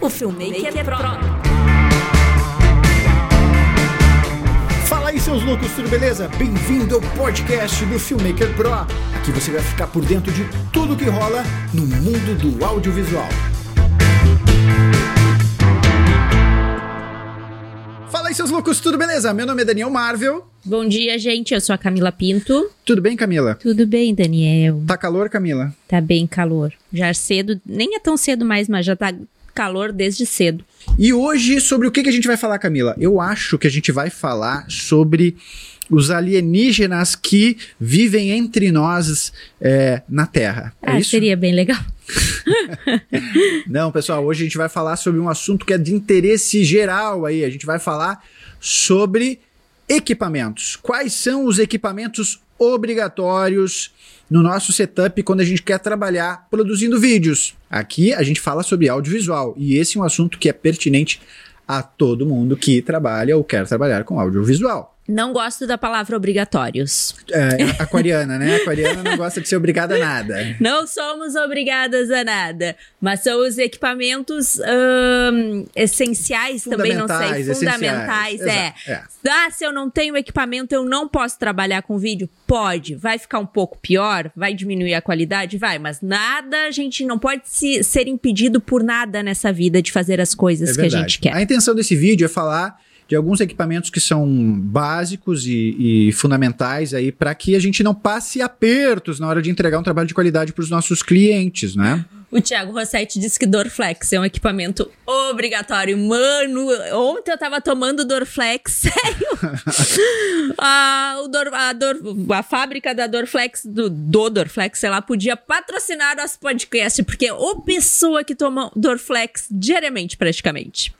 o Filmmaker Pro. Fala aí, seus loucos, tudo beleza? Bem-vindo ao podcast do Filmmaker Pro. Aqui você vai ficar por dentro de tudo que rola no mundo do audiovisual. Fala aí, seus loucos, tudo beleza? Meu nome é Daniel Marvel. Bom dia, gente. Eu sou a Camila Pinto. Tudo bem, Camila? Tudo bem, Daniel? Tá calor, Camila? Tá bem calor. Já cedo, nem é tão cedo mais, mas já tá calor desde cedo. E hoje, sobre o que, que a gente vai falar, Camila? Eu acho que a gente vai falar sobre os alienígenas que vivem entre nós é, na Terra. É ah, isso? seria bem legal. Não, pessoal, hoje a gente vai falar sobre um assunto que é de interesse geral aí. A gente vai falar sobre equipamentos. Quais são os equipamentos obrigatórios no nosso setup quando a gente quer trabalhar produzindo vídeos? Aqui a gente fala sobre audiovisual e esse é um assunto que é pertinente a todo mundo que trabalha ou quer trabalhar com audiovisual. Não gosto da palavra obrigatórios. É, aquariana, né? Aquariana não gosta de ser obrigada a nada. Não somos obrigadas a nada, mas são os equipamentos hum, essenciais, também não sei, fundamentais. É. é. Ah, se eu não tenho equipamento, eu não posso trabalhar com vídeo? Pode. Vai ficar um pouco pior? Vai diminuir a qualidade? Vai, mas nada, a gente não pode se, ser impedido por nada nessa vida de fazer as coisas é que a gente quer. A intenção desse vídeo é falar de alguns equipamentos que são básicos e, e fundamentais aí para que a gente não passe apertos na hora de entregar um trabalho de qualidade para os nossos clientes, né? O Thiago Rossetti disse que Dorflex é um equipamento obrigatório. Mano, ontem eu tava tomando Dorflex, sério. a, o Dor, a, Dor, a fábrica da Dorflex, do, do Dorflex, sei lá, podia patrocinar nosso podcast, porque é o pessoa que toma Dorflex diariamente, praticamente.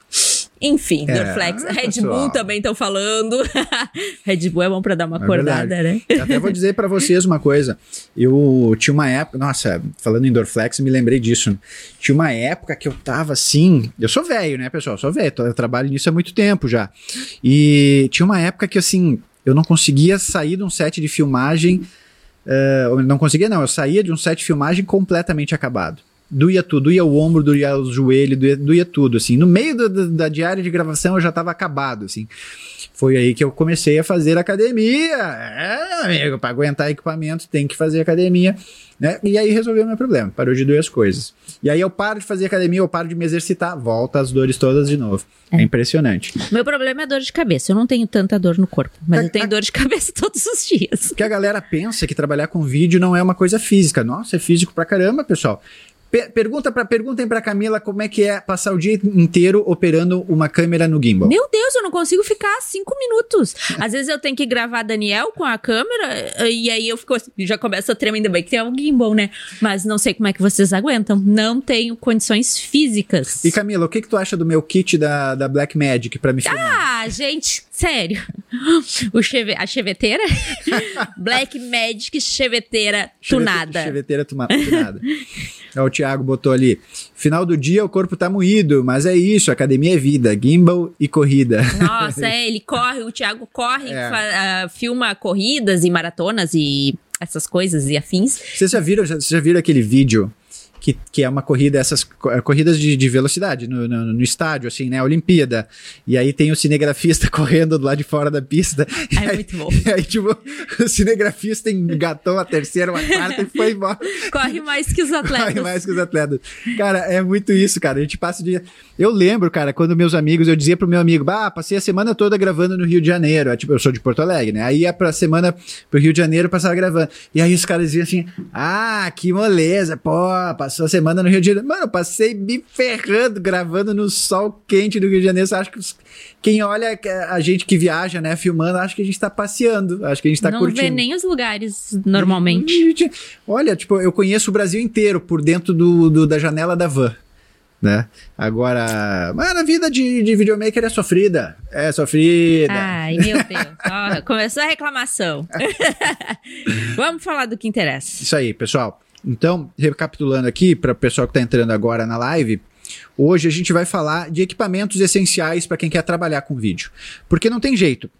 Enfim, é, Dorflex. Red pessoal. Bull também estão falando. Red Bull é bom para dar uma é acordada, verdade. né? Até vou dizer para vocês uma coisa. Eu tinha uma época, nossa, falando em Dorflex, me lembrei disso. Tinha uma época que eu tava assim. Eu sou velho, né, pessoal? Eu sou velho, eu trabalho nisso há muito tempo já. E tinha uma época que assim, eu não conseguia sair de um set de filmagem. Uh, não conseguia, não. Eu saía de um set de filmagem completamente acabado doía tudo, doía o ombro, doía o joelho, doía, doía tudo, assim. No meio da, da diária de gravação eu já tava acabado, assim. Foi aí que eu comecei a fazer academia. É, amigo, para aguentar equipamento tem que fazer academia, né? E aí resolveu o meu problema, parou de doer as coisas. E aí eu paro de fazer academia, eu paro de me exercitar, volta as dores todas de novo. É, é impressionante. Meu problema é dor de cabeça. Eu não tenho tanta dor no corpo, mas a, eu tenho a, dor de cabeça todos os dias. Porque a galera pensa que trabalhar com vídeo não é uma coisa física. Nossa, é físico pra caramba, pessoal. Pergunta pra, perguntem pra Camila como é que é passar o dia inteiro operando uma câmera no gimbal. Meu Deus, eu não consigo ficar cinco minutos. Às vezes eu tenho que gravar Daniel com a câmera e aí eu fico assim, já começo a tremer, ainda bem que tem um gimbal, né? Mas não sei como é que vocês aguentam. Não tenho condições físicas. E Camila, o que que tu acha do meu kit da, da Black Magic pra me filmar? Ah, gente, sério. O cheve, a cheveteira? Black Magic cheveteira tunada. Cheveteira tunada. É, o Thiago botou ali. Final do dia o corpo tá moído, mas é isso, academia é vida, gimbal e corrida. Nossa, é, ele corre, o Thiago corre, é. uh, filma corridas e maratonas e essas coisas e afins. Vocês já viram, vocês já viram aquele vídeo que, que é uma corrida, essas é, corridas de, de velocidade no, no, no, estádio, assim, né? Olimpíada. E aí tem o cinegrafista correndo do lado de fora da pista. É aí, muito bom. E aí, tipo, o cinegrafista engatou a terceira, uma quarta e foi embora. Corre mais que os atletas. Corre mais que os atletas. Cara, é muito isso, cara. A gente passa o dia. Eu lembro, cara, quando meus amigos, eu dizia pro meu amigo, bah, passei a semana toda gravando no Rio de Janeiro. Tipo, eu sou de Porto Alegre, né? Aí ia pra semana pro Rio de Janeiro, passava gravando. E aí os caras diziam assim, ah, que moleza, pô, passou a semana no Rio de Janeiro. Mano, eu passei me ferrando, gravando no sol quente do Rio de Janeiro. Acha que quem olha a gente que viaja, né, filmando, acha que a gente tá passeando, acho que a gente tá Não curtindo. Não vê nem os lugares, normalmente. Olha, tipo, eu conheço o Brasil inteiro por dentro do, do da janela da van né? Agora, mas a vida de, de videomaker é sofrida. É sofrida. Ai, meu Deus. começou a reclamação. Vamos falar do que interessa. Isso aí, pessoal. Então, recapitulando aqui, para o pessoal que está entrando agora na live, hoje a gente vai falar de equipamentos essenciais para quem quer trabalhar com vídeo. Porque não tem jeito.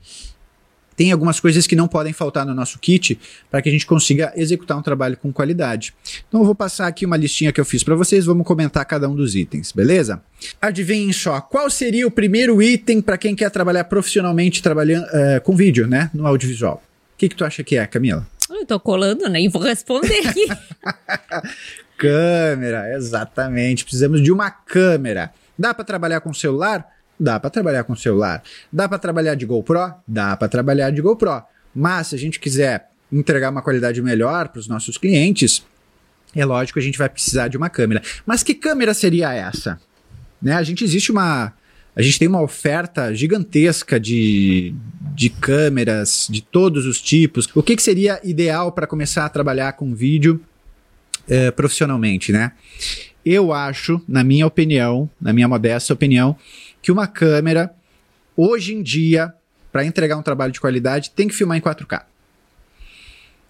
tem algumas coisas que não podem faltar no nosso kit para que a gente consiga executar um trabalho com qualidade. Então eu vou passar aqui uma listinha que eu fiz para vocês, vamos comentar cada um dos itens, beleza? Adivinhem só, qual seria o primeiro item para quem quer trabalhar profissionalmente trabalhando uh, com vídeo, né, no audiovisual? O que, que tu acha que é, Camila? Eu tô colando, né? E vou responder aqui. câmera, exatamente. Precisamos de uma câmera. Dá para trabalhar com celular? Dá para trabalhar com celular. Dá para trabalhar de GoPro? Dá para trabalhar de GoPro. Mas se a gente quiser entregar uma qualidade melhor para os nossos clientes, é lógico que a gente vai precisar de uma câmera. Mas que câmera seria essa? Né? A gente existe uma a gente tem uma oferta gigantesca de, de câmeras de todos os tipos. O que, que seria ideal para começar a trabalhar com vídeo é, profissionalmente, né? Eu acho, na minha opinião, na minha modesta opinião, que uma câmera, hoje em dia, para entregar um trabalho de qualidade, tem que filmar em 4K.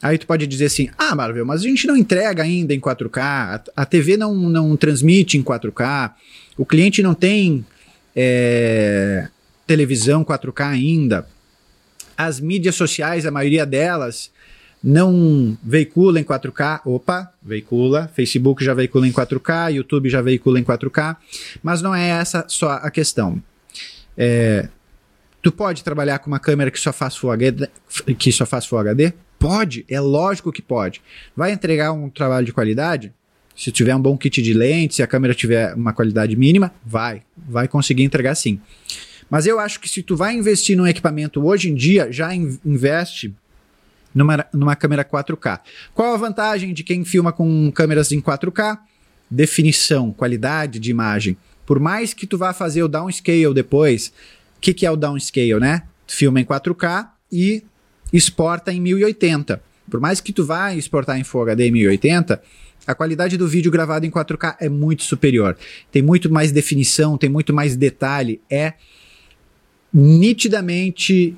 Aí tu pode dizer assim, ah, Marvel, mas a gente não entrega ainda em 4K, a, a TV não, não transmite em 4K, o cliente não tem é, televisão 4K ainda. As mídias sociais, a maioria delas, não veicula em 4K. Opa, veicula. Facebook já veicula em 4K, YouTube já veicula em 4K. Mas não é essa só a questão. É, tu pode trabalhar com uma câmera que só faz Full HD, que só faz Full HD? Pode, é lógico que pode. Vai entregar um trabalho de qualidade? Se tiver um bom kit de lentes, se a câmera tiver uma qualidade mínima, vai, vai conseguir entregar sim. Mas eu acho que se tu vai investir num equipamento hoje em dia, já investe numa, numa câmera 4K. Qual a vantagem de quem filma com câmeras em 4K? Definição, qualidade de imagem. Por mais que tu vá fazer o downscale depois, o que, que é o downscale, né? Tu filma em 4K e exporta em 1080. Por mais que tu vá exportar em Full HD em 1080, a qualidade do vídeo gravado em 4K é muito superior. Tem muito mais definição, tem muito mais detalhe, é nitidamente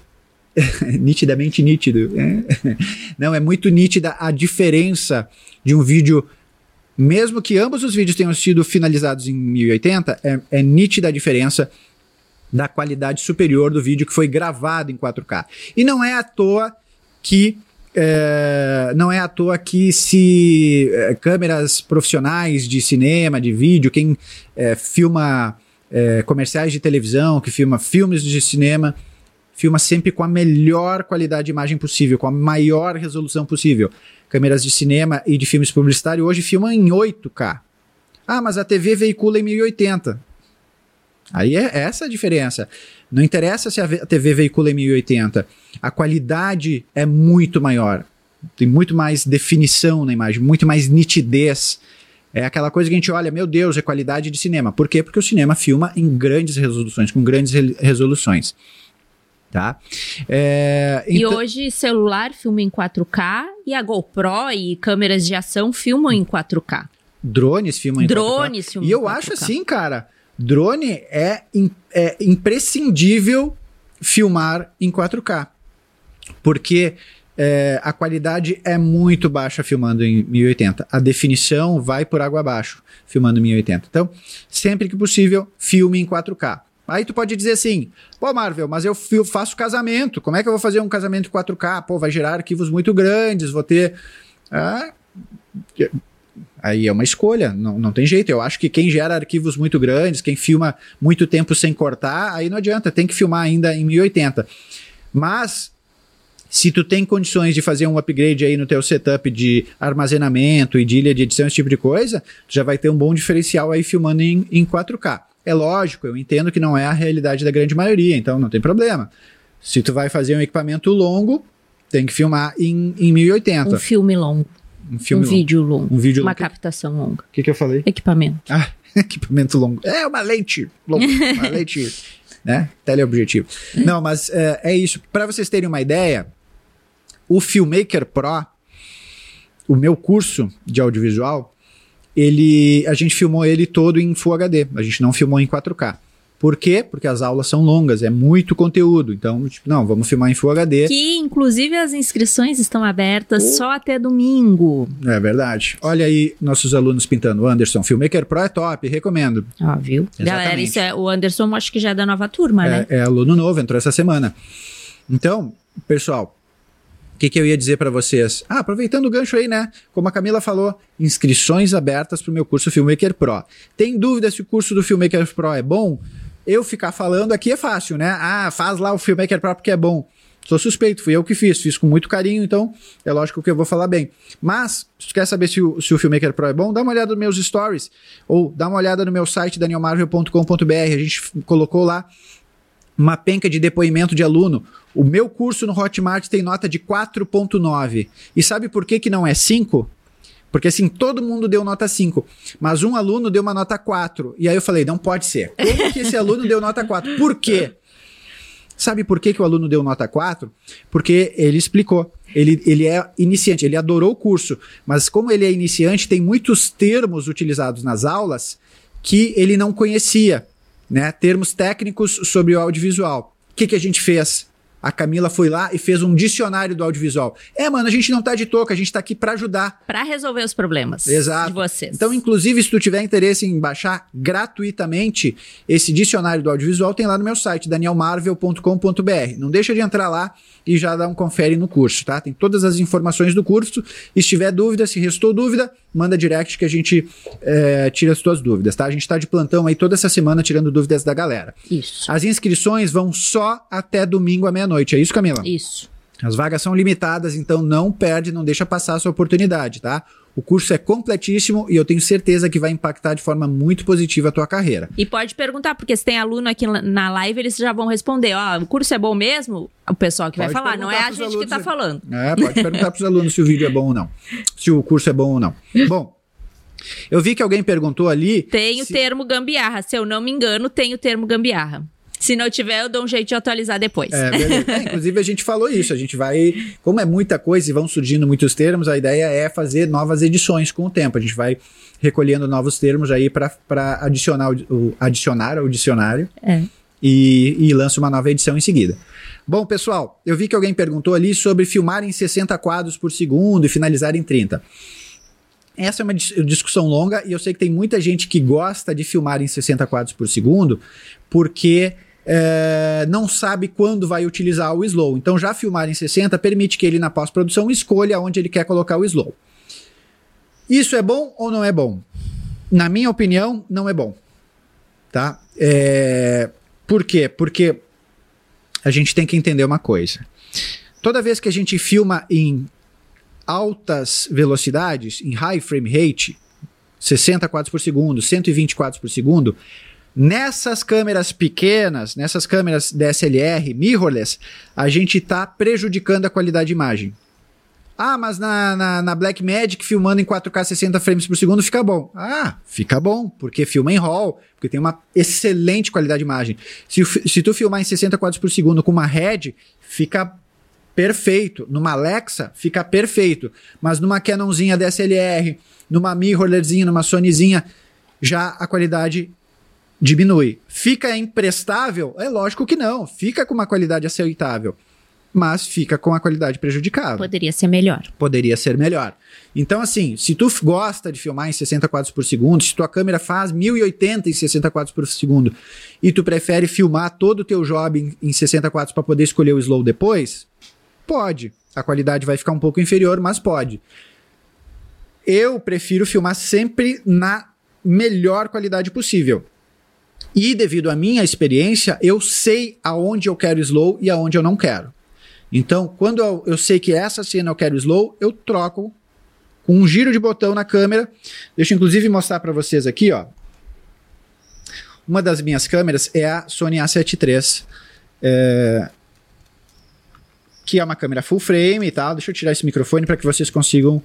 nitidamente nítido. É? Não, é muito nítida a diferença de um vídeo, mesmo que ambos os vídeos tenham sido finalizados em 1080, é, é nítida a diferença da qualidade superior do vídeo que foi gravado em 4K. E não é à toa que é, não é à toa que se é, câmeras profissionais de cinema, de vídeo, quem é, filma é, comerciais de televisão, que filma filmes de cinema, filma sempre com a melhor qualidade de imagem possível, com a maior resolução possível. Câmeras de cinema e de filmes publicitários hoje filmam em 8K. Ah, mas a TV veicula em 1080. Aí é essa a diferença. Não interessa se a TV veicula em 1080. A qualidade é muito maior. Tem muito mais definição na imagem, muito mais nitidez. É aquela coisa que a gente olha, meu Deus, é qualidade de cinema. Por quê? Porque o cinema filma em grandes resoluções, com grandes re resoluções. Tá? É, então... E hoje celular filma em 4K e a GoPro e câmeras de ação filmam em 4K. Drones filmam em Drones 4K. Filmam e eu 4K. acho assim, cara, drone é, é imprescindível filmar em 4K. Porque é, a qualidade é muito baixa filmando em 1080. A definição vai por água abaixo filmando em 1080. Então, sempre que possível, filme em 4K. Aí tu pode dizer assim, pô, Marvel, mas eu faço casamento. Como é que eu vou fazer um casamento em 4K? Pô, vai gerar arquivos muito grandes, vou ter. Ah, Aí é uma escolha, não, não tem jeito. Eu acho que quem gera arquivos muito grandes, quem filma muito tempo sem cortar, aí não adianta, tem que filmar ainda em 1080. Mas se tu tem condições de fazer um upgrade aí no teu setup de armazenamento e de ilha de edição, esse tipo de coisa, tu já vai ter um bom diferencial aí filmando em, em 4K. É lógico, eu entendo que não é a realidade da grande maioria, então não tem problema. Se tu vai fazer um equipamento longo, tem que filmar em, em 1080. Um filme longo. Um filme um longo. vídeo longo. Um vídeo Uma longo. captação longa. O que, que eu falei? Equipamento. Ah, equipamento longo. É uma lente longa. Uma lente, né? Teleobjetivo. Não, mas é, é isso. Para vocês terem uma ideia, o Filmmaker Pro, o meu curso de audiovisual, ele, a gente filmou ele todo em Full HD. A gente não filmou em 4K. Por quê? Porque as aulas são longas, é muito conteúdo. Então, tipo, não, vamos filmar em Full HD. Que, inclusive, as inscrições estão abertas oh. só até domingo. É verdade. Olha aí nossos alunos pintando. Anderson, Filmmaker Pro é top, recomendo. Ó, viu? Exatamente. Galera, isso é, o Anderson acho que já é da nova turma, é, né? É aluno novo, entrou essa semana. Então, pessoal, o que, que eu ia dizer para vocês? Ah, aproveitando o gancho aí, né? Como a Camila falou, inscrições abertas para o meu curso Filmmaker Pro. Tem dúvida se o curso do Filmmaker Pro é bom? Eu ficar falando aqui é fácil, né? Ah, faz lá o Filmmaker Pro porque é bom. Sou suspeito, fui eu que fiz, fiz com muito carinho, então é lógico que eu vou falar bem. Mas, se tu quer saber se o, se o Filmmaker Pro é bom, dá uma olhada nos meus stories, ou dá uma olhada no meu site, danielmarvel.com.br. A gente colocou lá uma penca de depoimento de aluno. O meu curso no Hotmart tem nota de 4.9. E sabe por que, que não é 5? Porque assim, todo mundo deu nota 5, mas um aluno deu uma nota 4. E aí eu falei, não pode ser. Como que esse aluno deu nota 4? Por quê? Sabe por que, que o aluno deu nota 4? Porque ele explicou. Ele, ele é iniciante, ele adorou o curso, mas como ele é iniciante, tem muitos termos utilizados nas aulas que ele não conhecia, né? Termos técnicos sobre o audiovisual. O que, que a gente fez? A Camila foi lá e fez um dicionário do audiovisual. É, mano, a gente não tá de toca, a gente tá aqui para ajudar. Para resolver os problemas Exato. de vocês. Então, inclusive, se tu tiver interesse em baixar gratuitamente esse dicionário do audiovisual, tem lá no meu site, danielmarvel.com.br. Não deixa de entrar lá e já dar um confere no curso, tá? Tem todas as informações do curso. E se tiver dúvida, se restou dúvida, manda direct que a gente é, tira as tuas dúvidas, tá? A gente tá de plantão aí toda essa semana tirando dúvidas da galera. Isso. As inscrições vão só até domingo à meia-noite, é isso, Camila? Isso. As vagas são limitadas, então não perde, não deixa passar a sua oportunidade, tá? O curso é completíssimo e eu tenho certeza que vai impactar de forma muito positiva a tua carreira. E pode perguntar, porque se tem aluno aqui na live, eles já vão responder. Ó, o curso é bom mesmo? O pessoal que Pode vai falar, não é a gente que tá alunos falando. É, pode perguntar para os alunos se o vídeo é bom ou não. Se o curso é bom ou não. Bom, eu vi que alguém perguntou ali. Tem o se- termo gambiarra. Se eu não me engano, tem o termo gambiarra. Se não tiver, eu dou um jeito de atualizar depois. É, beleza. É, inclusive, a gente falou isso. A gente vai. Como é muita coisa e vão surgindo muitos termos, a ideia é fazer novas edições com o tempo. A gente vai recolhendo novos termos aí para adicionar, o, adicionar ao dicionário É. e, e lança uma nova edição em seguida. Bom, pessoal, eu vi que alguém perguntou ali sobre filmar em 60 quadros por segundo e finalizar em 30. Essa é uma dis- discussão longa e eu sei que tem muita gente que gosta de filmar em 60 quadros por segundo porque é, não sabe quando vai utilizar o slow. Então, já filmar em 60 permite que ele, na pós-produção, escolha onde ele quer colocar o slow. Isso é bom ou não é bom? Na minha opinião, não é bom. Tá? É, por quê? Porque a gente tem que entender uma coisa. Toda vez que a gente filma em altas velocidades, em high frame rate, 60 quadros por segundo, 120 quadros por segundo, nessas câmeras pequenas, nessas câmeras DSLR, mirrorless, a gente está prejudicando a qualidade de imagem. Ah, mas na, na, na Blackmagic, filmando em 4K 60 frames por segundo, fica bom. Ah, fica bom, porque filma em RAW, porque tem uma excelente qualidade de imagem. Se, se tu filmar em 60 quadros por segundo com uma Red, fica perfeito. Numa Alexa, fica perfeito. Mas numa Canonzinha DSLR, numa mirrorlesszinha, numa Sonyzinha, já a qualidade diminui. Fica imprestável? É lógico que não. Fica com uma qualidade aceitável. Mas fica com a qualidade prejudicada Poderia ser melhor. poderia ser melhor. Então, assim, se tu gosta de filmar em 60 quadros por segundo, se tua câmera faz 1080 em 60 quadros por segundo e tu prefere filmar todo o teu job em, em 60 quadros para poder escolher o slow depois, pode. A qualidade vai ficar um pouco inferior, mas pode. Eu prefiro filmar sempre na melhor qualidade possível. E devido à minha experiência, eu sei aonde eu quero slow e aonde eu não quero. Então, quando eu, eu sei que essa cena eu quero slow, eu troco com um giro de botão na câmera. Deixa eu inclusive mostrar para vocês aqui, ó. Uma das minhas câmeras é a Sony A7 III, é, que é uma câmera full frame e tal. Deixa eu tirar esse microfone para que vocês consigam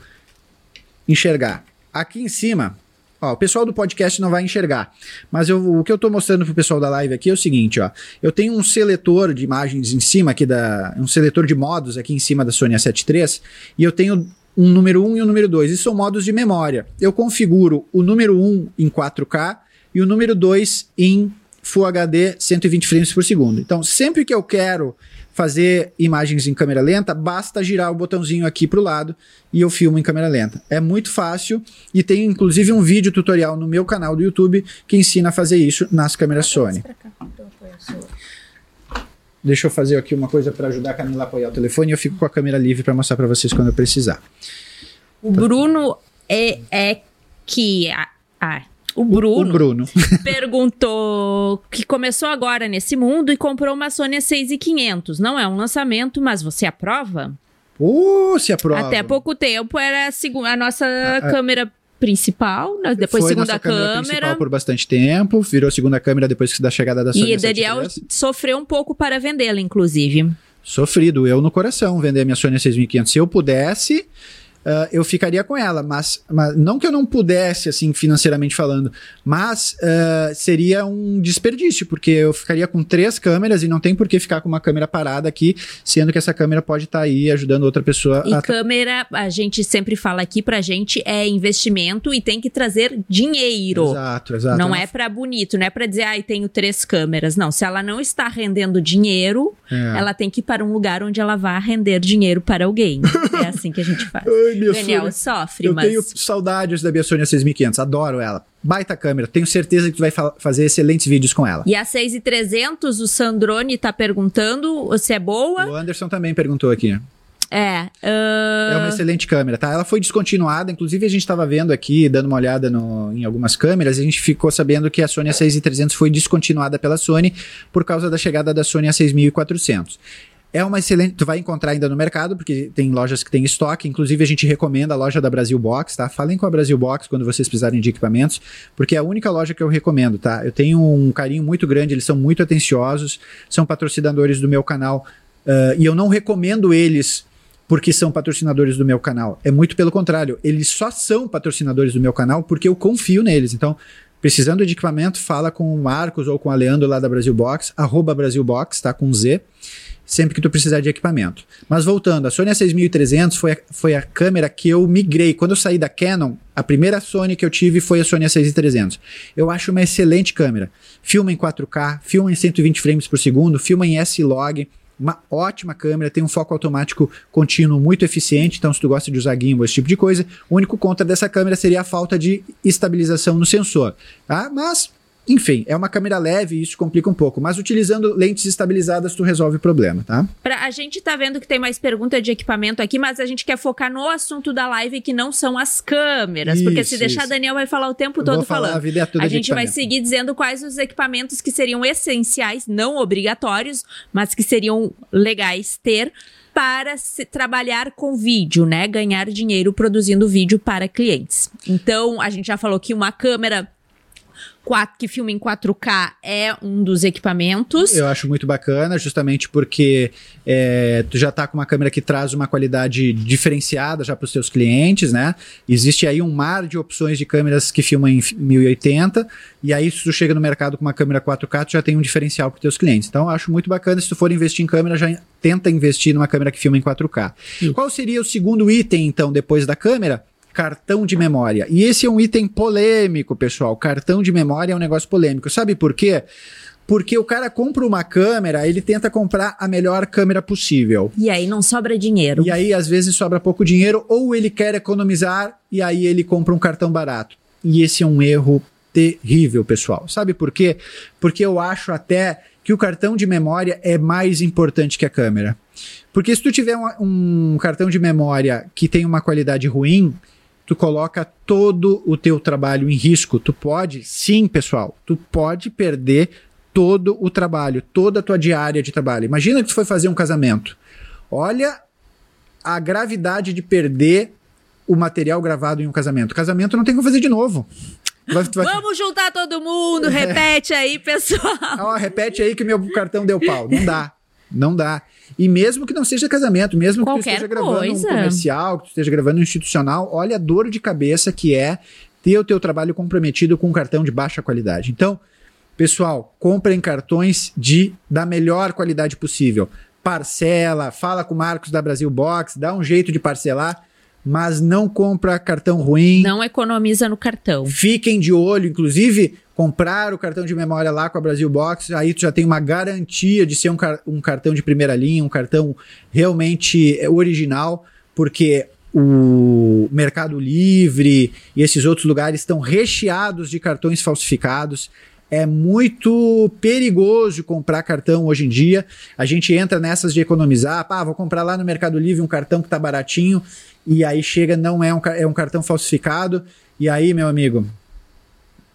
enxergar. Aqui em cima, ó, o pessoal do podcast não vai enxergar, mas eu- o que eu estou mostrando pro pessoal da live aqui é o seguinte, ó. Eu tenho um seletor de imagens em cima aqui da, um seletor de modos aqui em cima da Sony A7 III e eu tenho um número 1 e um número 2, e são modos de memória. Eu configuro o número 1 em 4K e o número 2 em Full HD 120 frames por segundo. Então, sempre que eu quero fazer imagens em câmera lenta, basta girar o botãozinho aqui para o lado e eu filmo em câmera lenta. É muito fácil e tem inclusive um vídeo tutorial no meu canal do YouTube que ensina a fazer isso nas câmeras Sony. deixa eu fazer aqui uma coisa para ajudar a Camila a apoiar o telefone e eu fico com a câmera livre para mostrar para vocês quando eu precisar. O Bruno é, é que. Ah, o Bruno, O Bruno. perguntou que começou agora nesse mundo e comprou uma Sony 6500. Não é um lançamento, mas você aprova? Pô, se aprova. Até pouco tempo era a, a nossa câmera principal, né? depois Foi segunda nossa câmera, câmera. principal por bastante tempo, virou segunda câmera depois da chegada da Sony E Daniel A73. sofreu um pouco para vendê-la, inclusive. Sofrido, eu no coração vender a minha Sony 6500. Se eu pudesse, ah, eu ficaria com ela, mas, mas não que eu não pudesse, assim, financeiramente falando, mas ah, seria um desperdício, porque eu ficaria com três câmeras e não tem por que ficar com uma câmera parada aqui, sendo que essa câmera pode estar aí ajudando outra pessoa E a câmera, a gente sempre fala aqui pra gente, é investimento e tem que trazer dinheiro. Exato, exato. Não é pra bonito, não é pra dizer, ai, tenho três câmeras. Não, se ela não está rendendo dinheiro, É. ela tem que ir para um lugar onde ela vá render dinheiro para alguém. assim que a gente faz. Ai, minha Daniel Sony. sofre, Eu mas tenho saudades da minha Sony 6500, adoro ela. Baita câmera, tenho certeza que tu vai fa- fazer excelentes vídeos com ela. E a 6300, o Sandrone tá perguntando se é boa. O Anderson também perguntou aqui. É. ah, É uma excelente câmera, tá? Ela foi descontinuada, inclusive a gente estava vendo aqui, dando uma olhada no- em algumas câmeras, e a gente ficou sabendo que a Sony A6300 foi descontinuada pela Sony por causa da chegada da Sony A6400. É uma excelente, tu vai encontrar ainda no mercado, porque tem lojas que têm estoque, inclusive a gente recomenda a loja da Brasil Box, tá? Falem com a Brasil Box quando vocês precisarem de equipamentos, porque é a única loja que eu recomendo, tá? Eu tenho um carinho muito grande, eles são muito atenciosos, são patrocinadores do meu canal, ah, e eu não recomendo eles porque são patrocinadores do meu canal. É muito pelo contrário, eles só são patrocinadores do meu canal porque eu confio neles. Então, precisando de equipamento, fala com o Marcos ou com a Leandro lá da Brasil Box, arroba Brasil Box, tá? Com Z, sempre que tu precisar de equipamento. Mas voltando, a Sony A6300 foi a, foi a câmera que eu migrei. Quando eu saí da Canon, a primeira Sony que eu tive foi a Sony A6300. Eu acho uma excelente câmera. Filma em 4K, filma em 120 frames por segundo, filma em S-Log, uma ótima câmera, tem um foco automático contínuo muito eficiente, então se tu gosta de usar gimbal, esse tipo de coisa, o único contra dessa câmera seria a falta de estabilização no sensor, tá? Mas, enfim, é uma câmera leve e isso complica um pouco, mas utilizando lentes estabilizadas tu resolve o problema, tá? Pra, a gente tá vendo que tem mais pergunta de equipamento aqui, mas a gente quer focar no assunto da live que não são as câmeras. porque se Isso, deixar, isso. Daniel vai falar o tempo todo vou falar falando. a vida é toda a gente vai seguir dizendo quais os equipamentos que seriam essenciais, não obrigatórios, mas que seriam legais ter para se trabalhar com vídeo, né? Ganhar dinheiro produzindo vídeo para clientes. Então, a gente já falou que uma câmera 4, que filma em 4K é um dos equipamentos. Eu acho muito bacana, justamente porque é, tu já tá com uma câmera que traz uma qualidade diferenciada já para os teus clientes, né? Existe aí um mar de opções de câmeras que filmam em 1080, e aí se tu chega no mercado com uma câmera 4K, tu já tem um diferencial para os teus clientes. Então eu acho muito bacana, se tu for investir em câmera, já tenta investir numa câmera que filma em 4K. Qual seria o segundo item, então, depois da câmera? Cartão de memória. E esse é um item polêmico, pessoal. Cartão de memória é um negócio polêmico. Sabe por quê? Porque o cara compra uma câmera, ele tenta comprar a melhor câmera possível. E aí não sobra dinheiro. E aí, às vezes, sobra pouco dinheiro, ou ele quer economizar e aí ele compra um cartão barato. E esse é um erro terrível, pessoal. Sabe por quê? Porque eu acho até que o cartão de memória é mais importante que a câmera. Porque se tu tiver um, um cartão de memória que tem uma qualidade ruim, tu coloca todo o teu trabalho em risco. Tu pode, sim, pessoal, tu pode perder todo o trabalho, toda a tua diária de trabalho. Imagina que tu foi fazer um casamento. Olha a gravidade de perder o material gravado em um casamento. Casamento não tem como fazer de novo. Vai, vai... Vamos juntar todo mundo, repete aí, pessoal. Ó, repete aí que meu cartão deu pau. Não dá. Não dá. E mesmo que não seja casamento, mesmo Qualquer que tu esteja gravando coisa. um comercial, que tu esteja gravando um institucional, olha a dor de cabeça que é ter o teu trabalho comprometido com um cartão de baixa qualidade. Então, pessoal, comprem cartões de da melhor qualidade possível. Parcela, fala com o Marcos da Brasil Box, dá um jeito de parcelar, mas não compra cartão ruim. Não economiza no cartão. Fiquem de olho, inclusive comprar o cartão de memória lá com a Brasil Box, aí tu já tem uma garantia de ser um, car um cartão de primeira linha, um cartão realmente original, porque o Mercado Livre e esses outros lugares estão recheados de cartões falsificados. É muito perigoso comprar cartão hoje em dia. A gente entra nessas de economizar, pá, vou comprar lá no Mercado Livre um cartão que tá baratinho, e aí chega, não é um, é um cartão falsificado, e aí, meu amigo,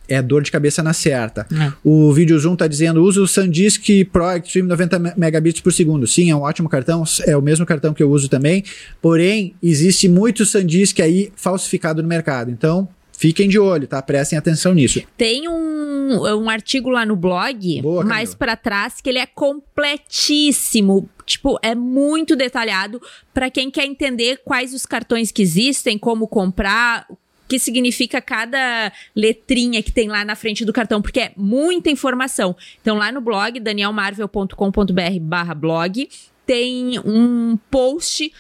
é dor de cabeça na certa. É. O vídeo Zoom tá dizendo, usa o SanDisk Pro Extreme 90 megabits por segundo. Sim, é um ótimo cartão, é o mesmo cartão que eu uso também, porém, existe muito SanDisk aí falsificado no mercado. Então, fiquem de olho, tá? Prestem atenção nisso. Tem um, um artigo lá no blog, Boa, mais para trás, que ele é completíssimo. Tipo, é muito detalhado para quem quer entender quais os cartões que existem, como comprar, que significa cada letrinha que tem lá na frente do cartão, porque é muita informação. Então, lá no blog, danielmarvel.com.br barra blog, tem um post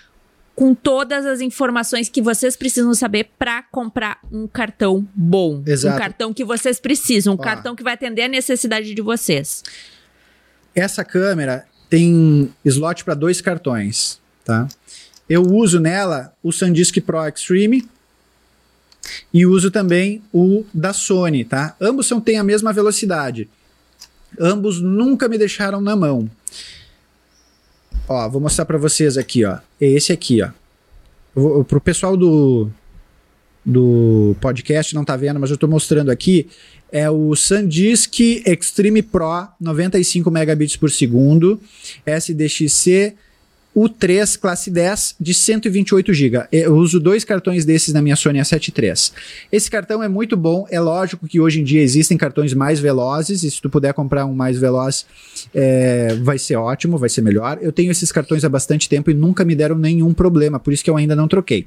com todas as informações que vocês precisam saber para comprar um cartão bom. Exato. Um cartão que vocês precisam, um Ó. cartão que vai atender a necessidade de vocês. Essa câmera tem slot para dois cartões, tá? Eu uso nela o SanDisk Pro Extreme, e uso também o da Sony, tá? Ambos são, têm a mesma velocidade. Ambos nunca me deixaram na mão. Ó, vou mostrar para vocês aqui, ó. É esse aqui, ó. Vou, pro pessoal do, do podcast não tá vendo, mas eu tô mostrando aqui. É o SanDisk Extreme Pro 95 megabits por segundo, SDXC o 3 classe 10 de 128 GB. Eu uso dois cartões desses na minha Sony A7 III. Esse cartão é muito bom. É lógico que hoje em dia existem cartões mais velozes, e se tu puder comprar um mais veloz, é, vai ser ótimo, vai ser melhor. Eu tenho esses cartões há bastante tempo e nunca me deram nenhum problema, por isso que eu ainda não troquei.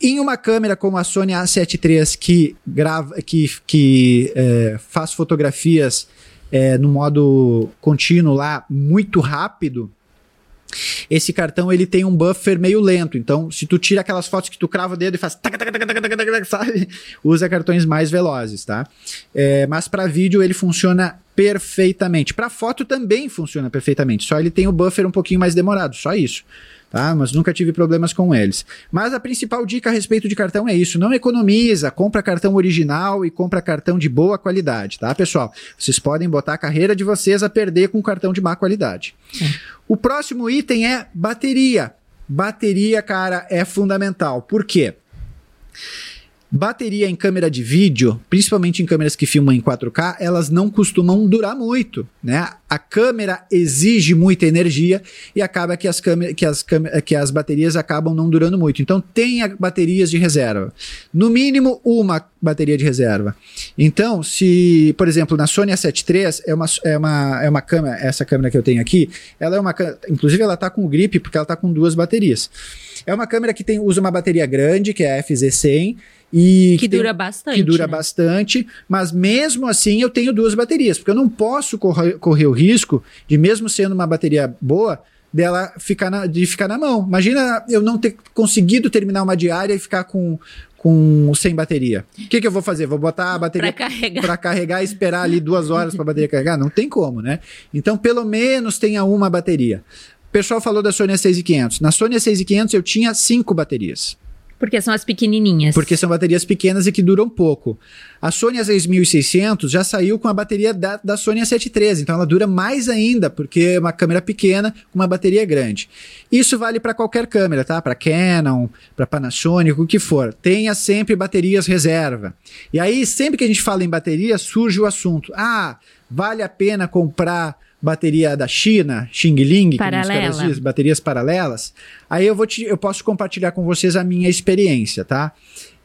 Em uma câmera como a Sony A7 III que grava, que, que é, faz fotografias é, no modo contínuo lá muito rápido, esse cartão ele tem um buffer meio lento, então se tu tira aquelas fotos que tu crava o dedo e faz sabe? Usa cartões mais velozes, tá? É, mas para vídeo ele funciona perfeitamente. Para foto também funciona perfeitamente, só ele tem o buffer um pouquinho mais demorado, só isso tá? Mas nunca tive problemas com eles. Mas a principal dica a respeito de cartão é isso: não economiza, compra cartão original e compra cartão de boa qualidade, tá, pessoal? Vocês podem botar a carreira de vocês a perder com cartão de má qualidade. O próximo item é bateria. Bateria, cara, é fundamental. Por quê? Bateria em câmera de vídeo, principalmente em câmeras que filmam em 4K, elas não costumam durar muito, né? A câmera exige muita energia e acaba que as, câmeras, que as, que as baterias acabam não durando muito. Então tenha baterias de reserva. No mínimo uma bateria de reserva. Então, se, por exemplo, na Sony A7 III é uma, é uma, é uma câmera, essa câmera que eu tenho aqui, ela é uma inclusive ela está com grip porque ela está com duas baterias. É uma câmera que tem, usa uma bateria grande, que é a FZ100, e que, que dura tem, bastante. Que dura né? bastante, mas mesmo assim eu tenho duas baterias, porque eu não posso correr, correr o risco de, mesmo sendo uma bateria boa, dela ficar na, de ficar na mão. Imagina eu não ter conseguido terminar uma diária e ficar com, com sem bateria. O que, que eu vou fazer? Vou botar a bateria para carregar. Pra carregar e esperar ali duas horas para a bateria carregar? Não tem como, né? Então, pelo menos tenha uma bateria. O pessoal falou da Sony A6500. Na Sony A6500 eu tinha cinco baterias. Porque são as pequenininhas. Porque são baterias pequenas e que duram pouco. A Sony A6600 já saiu com a bateria da, da Sony A713, então ela dura mais ainda, porque é uma câmera pequena com uma bateria grande. Isso vale para qualquer câmera, tá? Para Canon, para Panasonic, o que for. Tenha sempre baterias reserva. E aí, sempre que a gente fala em bateria, surge o assunto. Ah, vale a pena comprar bateria da China, Xing Ling, Paralela. Baterias paralelas. Aí eu vou te, eu posso compartilhar com vocês a minha experiência, tá?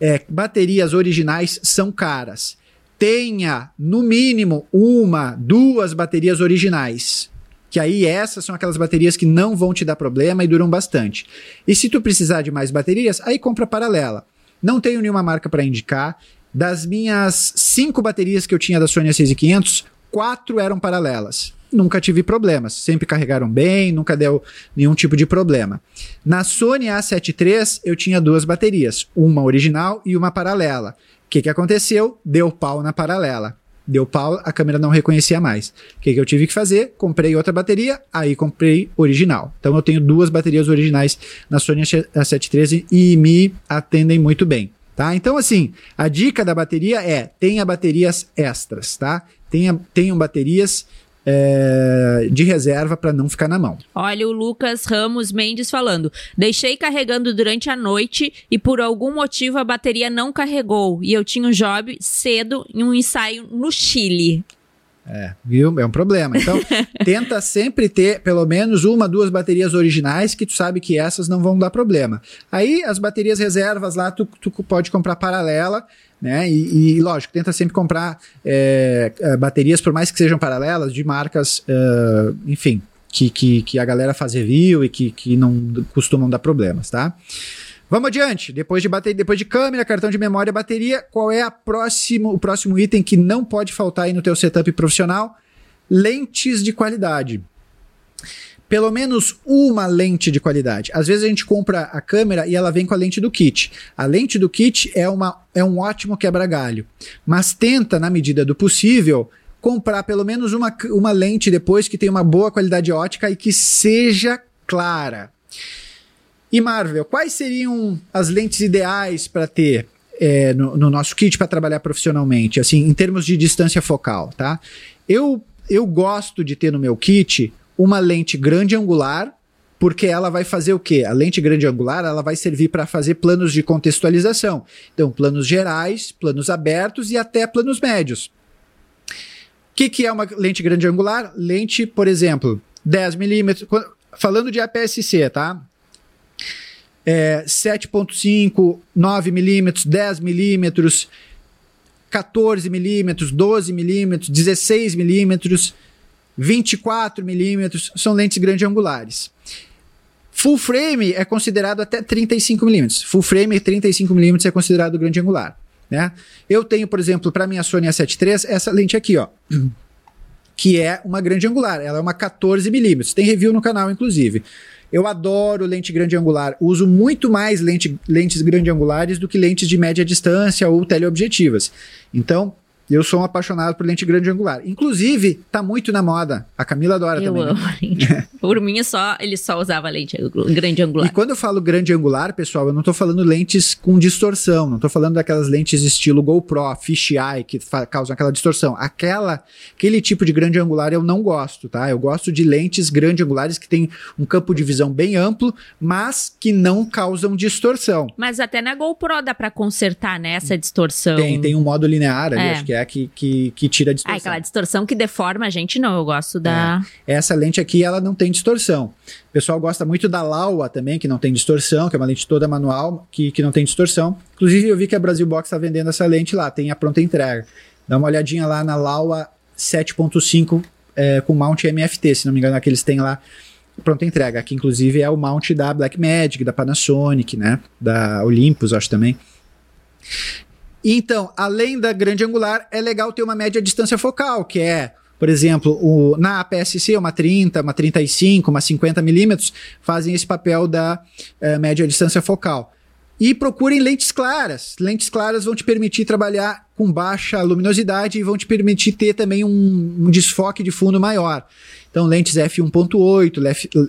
É, baterias originais são caras. Tenha no mínimo uma, duas baterias originais. Que aí essas são aquelas baterias que não vão te dar problema e duram bastante. E se tu precisar de mais baterias, aí compra paralela. Não tenho nenhuma marca para indicar. Das minhas cinco baterias que eu tinha da Sony A6500, quatro eram paralelas nunca tive problemas. Sempre carregaram bem, nunca deu nenhum tipo de problema. Na Sony A7 III, eu tinha duas baterias, uma original e uma paralela. O que, que aconteceu? Deu pau na paralela. Deu pau, a câmera não reconhecia mais. O que, que eu tive que fazer? Comprei outra bateria, aí comprei original. Então eu tenho duas baterias originais na Sony A7 III e me atendem muito bem. Tá? Então, assim, a dica da bateria é tenha baterias extras, tá? tenha, tenham baterias é, de reserva para não ficar na mão. Olha o Lucas Ramos Mendes falando: deixei carregando durante a noite e por algum motivo a bateria não carregou e eu tinha um job cedo em um ensaio no Chile. É, viu? É um problema. Então, tenta sempre ter pelo menos uma, duas baterias originais que tu sabe que essas não vão dar problema. Aí, as baterias reservas lá, tu, tu pode comprar paralela, né? E, e lógico, tenta sempre comprar é, é baterias, por mais que sejam paralelas, de marcas, uh, enfim, que, que, que a galera faz review e que, que não costumam dar problemas, tá? Vamos adiante. Depois de bateria, depois de câmera, cartão de memória, bateria, qual é a próximo, o próximo item que não pode faltar aí no teu setup profissional? Lentes de qualidade. Pelo menos uma lente de qualidade. Às vezes a gente compra a câmera e ela vem com a lente do kit. A lente do kit é, uma, é um ótimo quebra-galho, mas tenta, na medida do possível, comprar pelo menos uma, uma lente depois que tenha uma boa qualidade ótica e que seja clara. E Marvel, quais seriam as lentes ideais para ter é, no, no, nosso kit para trabalhar profissionalmente, assim, em termos de distância focal, tá? Eu, eu gosto de ter no meu kit uma lente grande angular, porque ela vai fazer o quê? A lente grande angular, ela vai servir para fazer planos de contextualização. Então, planos gerais, planos abertos e até planos médios. O que, que é uma lente grande angular? Lente, por exemplo, 10 milímetros. Falando de APS-C, tá? é, 7.5, 9 milímetros, 10 milímetros, 14 milímetros, 12 milímetros, 16 milímetros, 24 milímetros, são lentes grande angulares. Full frame é considerado até 35 milímetros. Full frame 35 milímetros é considerado grande angular. Né? Eu tenho, por exemplo, para minha Sony A7 III, essa lente aqui, ó, que é uma grande angular. Ela é uma 14 milímetros. Tem review no canal, inclusive. Eu adoro lente grande angular. Uso muito mais lente, lentes grande angulares do que lentes de média distância ou teleobjetivas. Então, eu sou um apaixonado por lente grande angular. Inclusive, tá muito na moda. A Camila adora eu também. Amo né? Por mim, só, ele só usava lente grande angular. E quando eu falo grande angular, pessoal, eu não tô falando lentes com distorção. Não tô falando daquelas lentes estilo GoPro, fisheye, que causam aquela distorção. Aquela, aquele tipo de grande angular eu não gosto, tá? Eu gosto de lentes grande angulares que tem um campo de visão bem amplo, mas que não causam distorção. Mas até na GoPro dá para consertar, né, essa distorção. Tem, tem um modo linear ali, é. acho que é que, que, que tira a distorção. Ah, aquela distorção que deforma a gente, não. Eu gosto da. É. Essa lente aqui, ela não tem distorção. O pessoal gosta muito da Laowa também, que não tem distorção, que é uma lente toda manual, que, que não tem distorção. Inclusive, eu vi que a Brasil Box está vendendo essa lente lá, tem a pronta entrega. Dá uma olhadinha lá na Laowa 7.5 é, com mount MFT, se não me engano, é que eles têm lá pronta entrega. Aqui, inclusive, é o mount da Blackmagic, da Panasonic, né? Da Olympus, acho também. Então, além da grande angular, é legal ter uma média distância focal, que é, por exemplo, o, na APS-C, uma 30, uma 35, uma 50 milímetros, fazem esse papel da é, média distância focal. E procurem lentes claras. Lentes claras vão te permitir trabalhar com baixa luminosidade e vão te permitir ter também um, um desfoque de fundo maior. Então, lentes f1.8,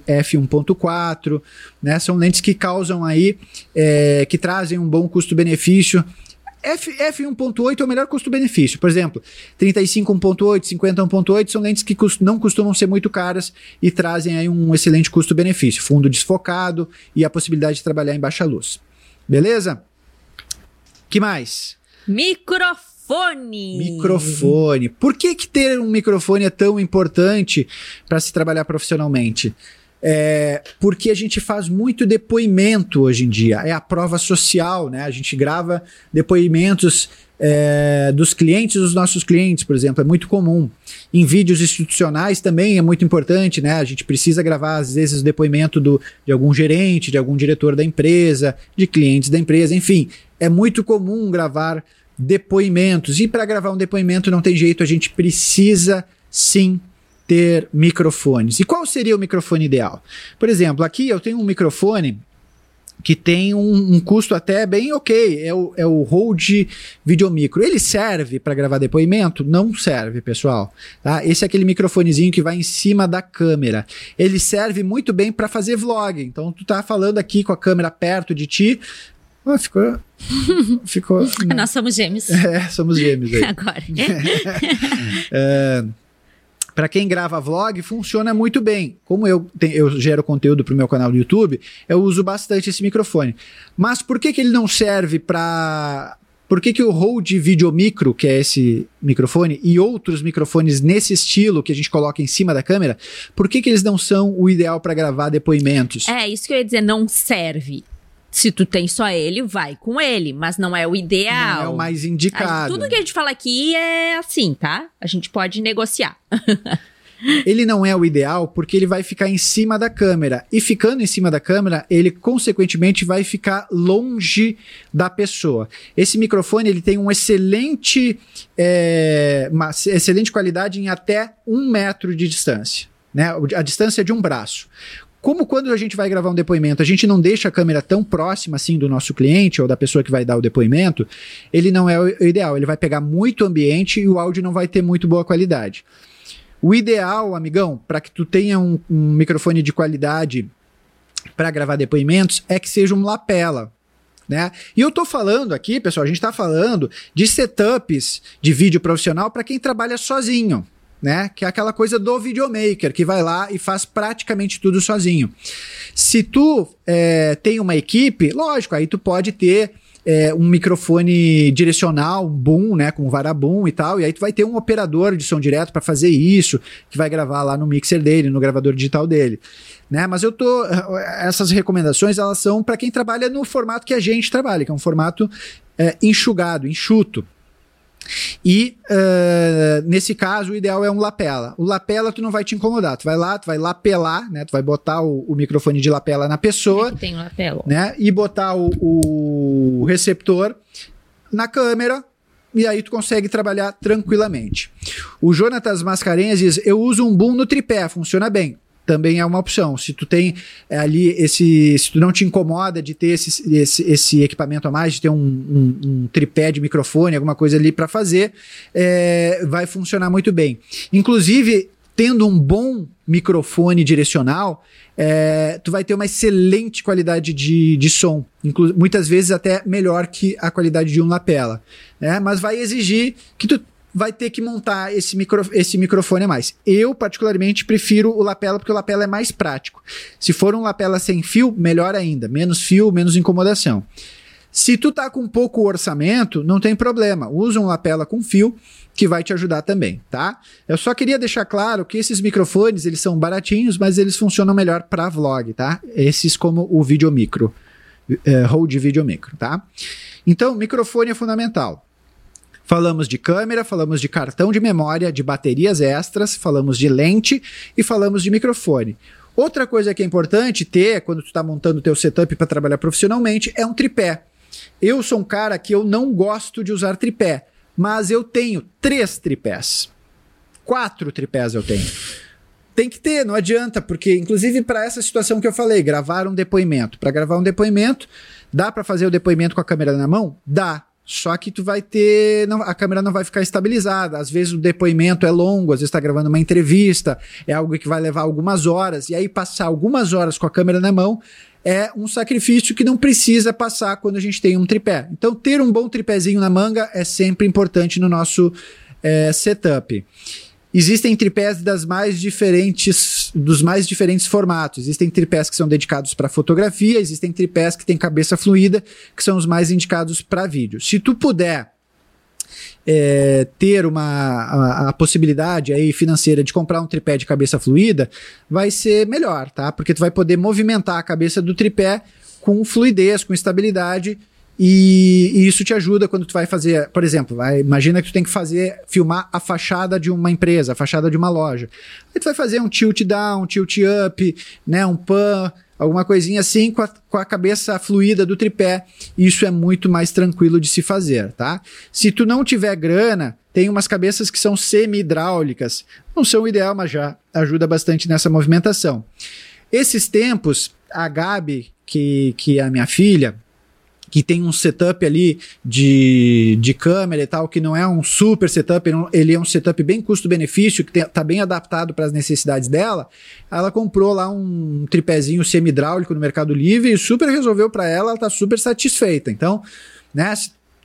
f1.4, né? São lentes que causam aí, é, que trazem um bom custo-benefício F, F1.8 é o melhor custo-benefício. Por exemplo, 35 1.8, 50 1.8 são lentes que cust não costumam ser muito caras e trazem aí um excelente custo-benefício. Fundo desfocado e a possibilidade de trabalhar em baixa luz. Beleza? que mais? Microfone. Microfone. Por que, que ter um microfone é tão importante para se trabalhar profissionalmente? É, porque a gente faz muito depoimento hoje em dia. É a prova social, né? A gente grava depoimentos é, dos clientes dos nossos clientes, por exemplo, é muito comum. Em vídeos institucionais também é muito importante, né? A gente precisa gravar, às vezes, o depoimento do, de algum gerente, de algum diretor da empresa, de clientes da empresa, enfim. É muito comum gravar depoimentos. E para gravar um depoimento não tem jeito, a gente precisa sim ter microfones. E qual seria o microfone ideal? Por exemplo, aqui eu tenho um microfone que tem um, um, custo até bem ok, é o, é o Rode Videomicro. Ele serve para gravar depoimento? Não serve, pessoal. Tá? Esse é aquele microfonezinho que vai em cima da câmera. Ele serve muito bem para fazer vlog. Então, tu tá falando aqui com a câmera perto de ti, Oh, ficou. ficou né? Nós somos gêmeos. É, somos gêmeos aí. Agora. é, para quem grava vlog, funciona muito bem. Como eu, eu gero conteúdo para o meu canal do YouTube, eu uso bastante esse microfone. Mas por que, que ele não serve para. Por que, que o Rode Video Micro, que é esse microfone, e outros microfones nesse estilo que a gente coloca em cima da câmera, por que, que eles não são o ideal para gravar depoimentos? É, isso que eu ia dizer, não serve. Se tu tem só ele, vai com ele, mas não é o ideal. Não é o mais indicado. tudo que a gente fala aqui é assim, tá? A gente pode negociar. ele não é o ideal porque ele vai ficar em cima da câmera. E ficando em cima da câmera, ele consequentemente vai ficar longe da pessoa. Esse microfone ele tem um excelente, é, uma excelente qualidade em até um metro de distância. Né, a distância de um braço. Como quando a gente vai gravar um depoimento, a gente não deixa a câmera tão próxima assim do nosso cliente ou da pessoa que vai dar o depoimento, ele não é o ideal. Ele vai pegar muito ambiente e o áudio não vai ter muito boa qualidade. O ideal, amigão, para que tu tenha um, um microfone de qualidade para gravar depoimentos é que seja um lapela. Né? E eu tô falando aqui, pessoal, a gente está falando de setups de vídeo profissional para quem trabalha sozinho né? Que é aquela coisa do videomaker, que vai lá e faz praticamente tudo sozinho. Se tu é, tem uma equipe, lógico, aí tu pode ter é, um microfone direcional, um boom, né, com varabum e tal, e aí tu vai ter um operador de som direto para fazer isso, que vai gravar lá no mixer dele, no gravador digital dele, né? Mas eu tô essas recomendações elas são para quem trabalha no formato que a gente trabalha, que é um formato é, enxugado, enxuto. E uh, nesse caso, o ideal é um lapela. O lapela tu não vai te incomodar. Tu vai lá, tu vai lapelar, né? Tu vai botar o, o microfone de lapela na pessoa. É tem lapela. Né? E botar o, o receptor na câmera, e aí tu consegue trabalhar tranquilamente. O Jonatas Mascarenhas diz: Eu uso um boom no tripé, funciona bem também é uma opção. Se tu tem é, ali esse. Se tu não te incomoda de ter esse, esse, esse equipamento a mais, de ter um, um, um tripé de microfone, alguma coisa ali para fazer, é, vai funcionar muito bem. Inclusive, tendo um bom microfone direcional, é, tu vai ter uma excelente qualidade de, de som, muitas vezes até melhor que a qualidade de um lapela, né? mas vai exigir que tu vai ter que montar esse, micro, esse microfone a mais. Eu, particularmente, prefiro o lapela porque o lapela é mais prático. Se for um lapela sem fio, melhor ainda. Menos fio, menos incomodação. Se tu tá com pouco orçamento, não tem problema. Usa um lapela com fio que vai te ajudar também, tá? Eu só queria deixar claro que esses microfones, eles são baratinhos, mas eles funcionam melhor para vlog, tá? Esses como o vídeo micro, é, Rode vídeo micro, tá? Então, microfone é fundamental. Falamos de câmera, falamos de cartão de memória, de baterias extras, falamos de lente e falamos de microfone. Outra coisa que é importante ter quando tu está montando o teu setup para trabalhar profissionalmente é um tripé. Eu sou um cara que eu não gosto de usar tripé, mas eu tenho três tripés. Quatro tripés eu tenho. Tem que ter, não adianta, porque inclusive para essa situação que eu falei, gravar um depoimento. Para gravar um depoimento, dá para fazer o depoimento com a câmera na mão? Dá. Só que tu vai ter. Não, a câmera não vai ficar estabilizada. Às vezes o depoimento é longo, às vezes está gravando uma entrevista, é algo que vai levar algumas horas. E aí, passar algumas horas com a câmera na mão é um sacrifício que não precisa passar quando a gente tem um tripé. Então, ter um bom tripézinho na manga é sempre importante no nosso é, setup. Existem tripés das mais diferentes, dos mais diferentes formatos. Existem tripés que são dedicados para fotografia, existem tripés que têm cabeça fluida, que são os mais indicados para vídeo. Se tu puder é, ter uma a, a, possibilidade aí financeira de comprar um tripé de cabeça fluida, vai ser melhor, tá? Porque tu vai poder movimentar a cabeça do tripé com fluidez, com estabilidade e, e, isso te ajuda quando tu vai fazer, por exemplo, vai, imagina que tu tem que fazer, filmar a fachada de uma empresa, a fachada de uma loja. Aí tu vai fazer um tilt down, um tilt up, né, um pan, alguma coisinha assim com a, com a cabeça fluida do tripé. Isso é muito mais tranquilo de se fazer, tá? Se tu não tiver grana, tem umas cabeças que são semi-hidráulicas. Não são o ideal, mas já ajuda bastante nessa movimentação. Esses tempos, a Gabi, que, que é a minha filha, que tem um setup ali de, de câmera e tal, que não é um super setup, ele é um setup bem custo-benefício, que está bem adaptado para as necessidades dela. Ela comprou lá um tripézinho semi-hidráulico no Mercado Livre e super resolveu para ela, ela está super satisfeita. Então, né,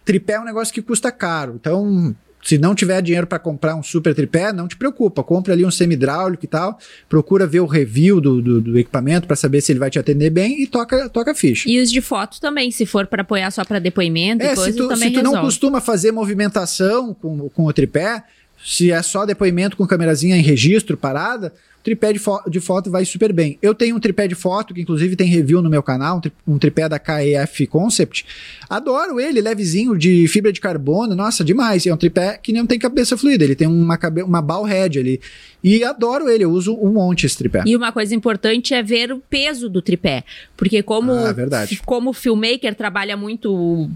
tripé é um negócio que custa caro. Então, se não tiver dinheiro para comprar um super tripé, não te preocupa. Compre ali um semi-hidráulico e tal. Procura ver o review do, do, do equipamento para saber se ele vai te atender bem e toca, toca a ficha. E os de foto também, se for para apoiar só para depoimento é, e coisa, se tu, também Se tu resolve. não costuma fazer movimentação com, com o tripé, se é só depoimento com câmerazinha em registro, parada, tripé de, fo de, foto vai super bem. Eu tenho um tripé de foto, que inclusive tem review no meu canal, um, tri um tripé da KEF Concept. Adoro ele, levezinho, de fibra de carbono, nossa, demais. É um tripé que não tem cabeça fluida, ele tem uma, uma ball head ali. E adoro ele, eu uso um monte esse tripé. E uma coisa importante é ver o peso do tripé, porque como, ah, como filmmaker trabalha muito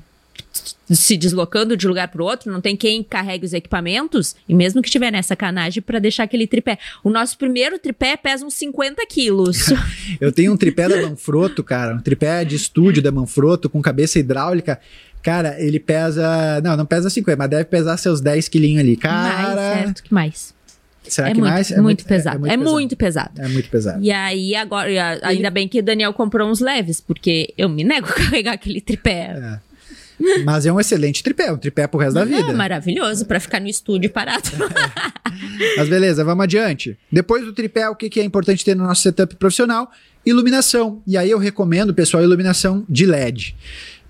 se deslocando de lugar para o outro, não tem quem carregue os equipamentos, e mesmo que tiver nessa canagem para deixar aquele tripé. O nosso primeiro tripé pesa uns 50 quilos. eu tenho um tripé da Manfrotto, cara, um tripé de estúdio da Manfrotto com cabeça hidráulica. Cara, ele pesa. Não, não pesa 50, mas deve pesar seus 10 quilinhos ali. Cara. Mais, certo, que mais. Será é que muito, mais? É, muito, pesado. É, muito, pesado. É muito pesado. E aí, agora, ainda bem que o Daniel comprou uns leves, porque eu me nego a carregar aquele tripé. É. Mas é um excelente tripé, um tripé pro resto da vida. É maravilhoso para ficar no estúdio parado. Mas beleza, vamos adiante. Depois do tripé, o que, que é importante ter no nosso setup profissional? Iluminação. E aí eu recomendo, pessoal, iluminação de LED.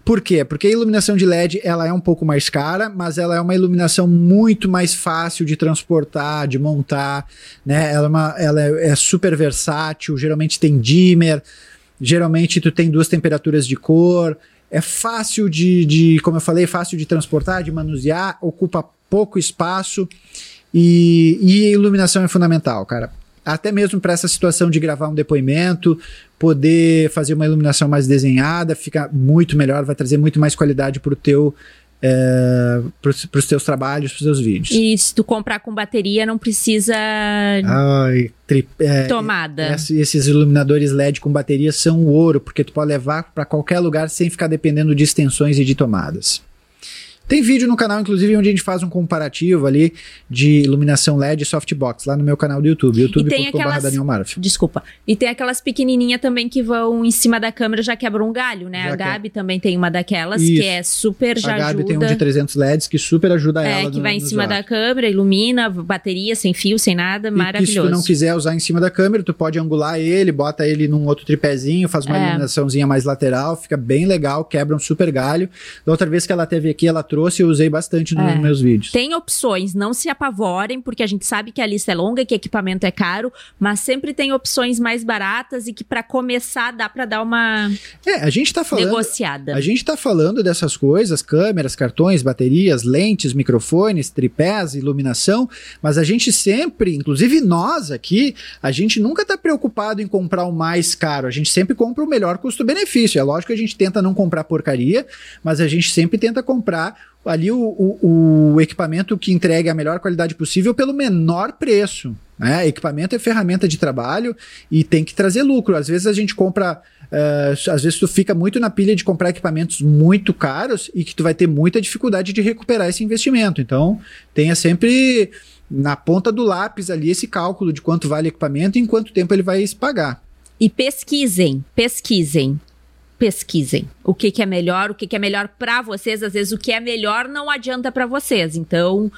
Por quê? Porque a iluminação de LED ela é um pouco mais cara, mas ela é uma iluminação muito mais fácil de transportar, de montar, né? Ela é, uma, ela é, é super versátil, geralmente tem dimmer, geralmente tu tem duas temperaturas de cor, é fácil de, de, como eu falei, fácil de transportar, de manusear, ocupa pouco espaço e, e iluminação é fundamental, cara. Até mesmo para essa situação de gravar um depoimento, poder fazer uma iluminação mais desenhada, fica muito melhor, vai trazer muito mais qualidade para o teu é, para os teus trabalhos, para os teus vídeos. E se tu comprar com bateria, não precisa Ai, tri, é, tomada. esses iluminadores LED com bateria são ouro, porque tu pode levar para qualquer lugar sem ficar dependendo de extensões e de tomadas. Tem vídeo no canal, inclusive, onde a gente faz um comparativo ali de iluminação LED e softbox, lá no meu canal do YouTube, youtube.com.br Daniel Marf. Desculpa. E tem aquelas pequenininhas também que vão em cima da câmera, já quebram um galho, né? Já a Gabi quer. também tem uma daquelas, Isso. que é super, já A Gabi ajuda. tem um de 300 LEDs que super ajuda é, ela. É, que vai em cima da câmera, ilumina, bateria, sem fio, sem nada, e maravilhoso. se tu não quiser usar em cima da câmera, tu pode angular ele, bota ele num outro tripézinho, faz uma é. iluminaçãozinha mais lateral, fica bem legal, quebra um super galho. Da outra vez que ela teve aqui, ela trouxe, eu usei bastante bastante nos é. meus vídeos. Tem opções, não se apavorem, porque a gente sabe que a lista é longa, que equipamento é caro, mas sempre tem opções mais baratas e que para começar dá para dar uma É, a gente tá falando negociada. A gente tá falando dessas coisas, câmeras, cartões, baterias, lentes, microfones, tripés, iluminação, mas a gente sempre, inclusive nós aqui, a gente nunca tá preocupado em comprar o mais caro, a gente sempre compra o melhor custo-benefício. É lógico que a gente tenta não comprar porcaria, mas a gente sempre tenta comprar ali o, o, o, equipamento que entregue a melhor qualidade possível pelo menor preço. Né? Equipamento é ferramenta de trabalho e tem que trazer lucro. Às vezes a gente compra. Uh, às vezes tu fica muito na pilha de comprar equipamentos muito caros e que tu vai ter muita dificuldade de recuperar esse investimento. Então, tenha sempre na ponta do lápis ali esse cálculo de quanto vale o equipamento e em quanto tempo ele vai se pagar. E pesquisem, pesquisem pesquisem o que, que é melhor, o que, que é melhor para vocês. Às vezes o que é melhor não adianta para vocês. Então,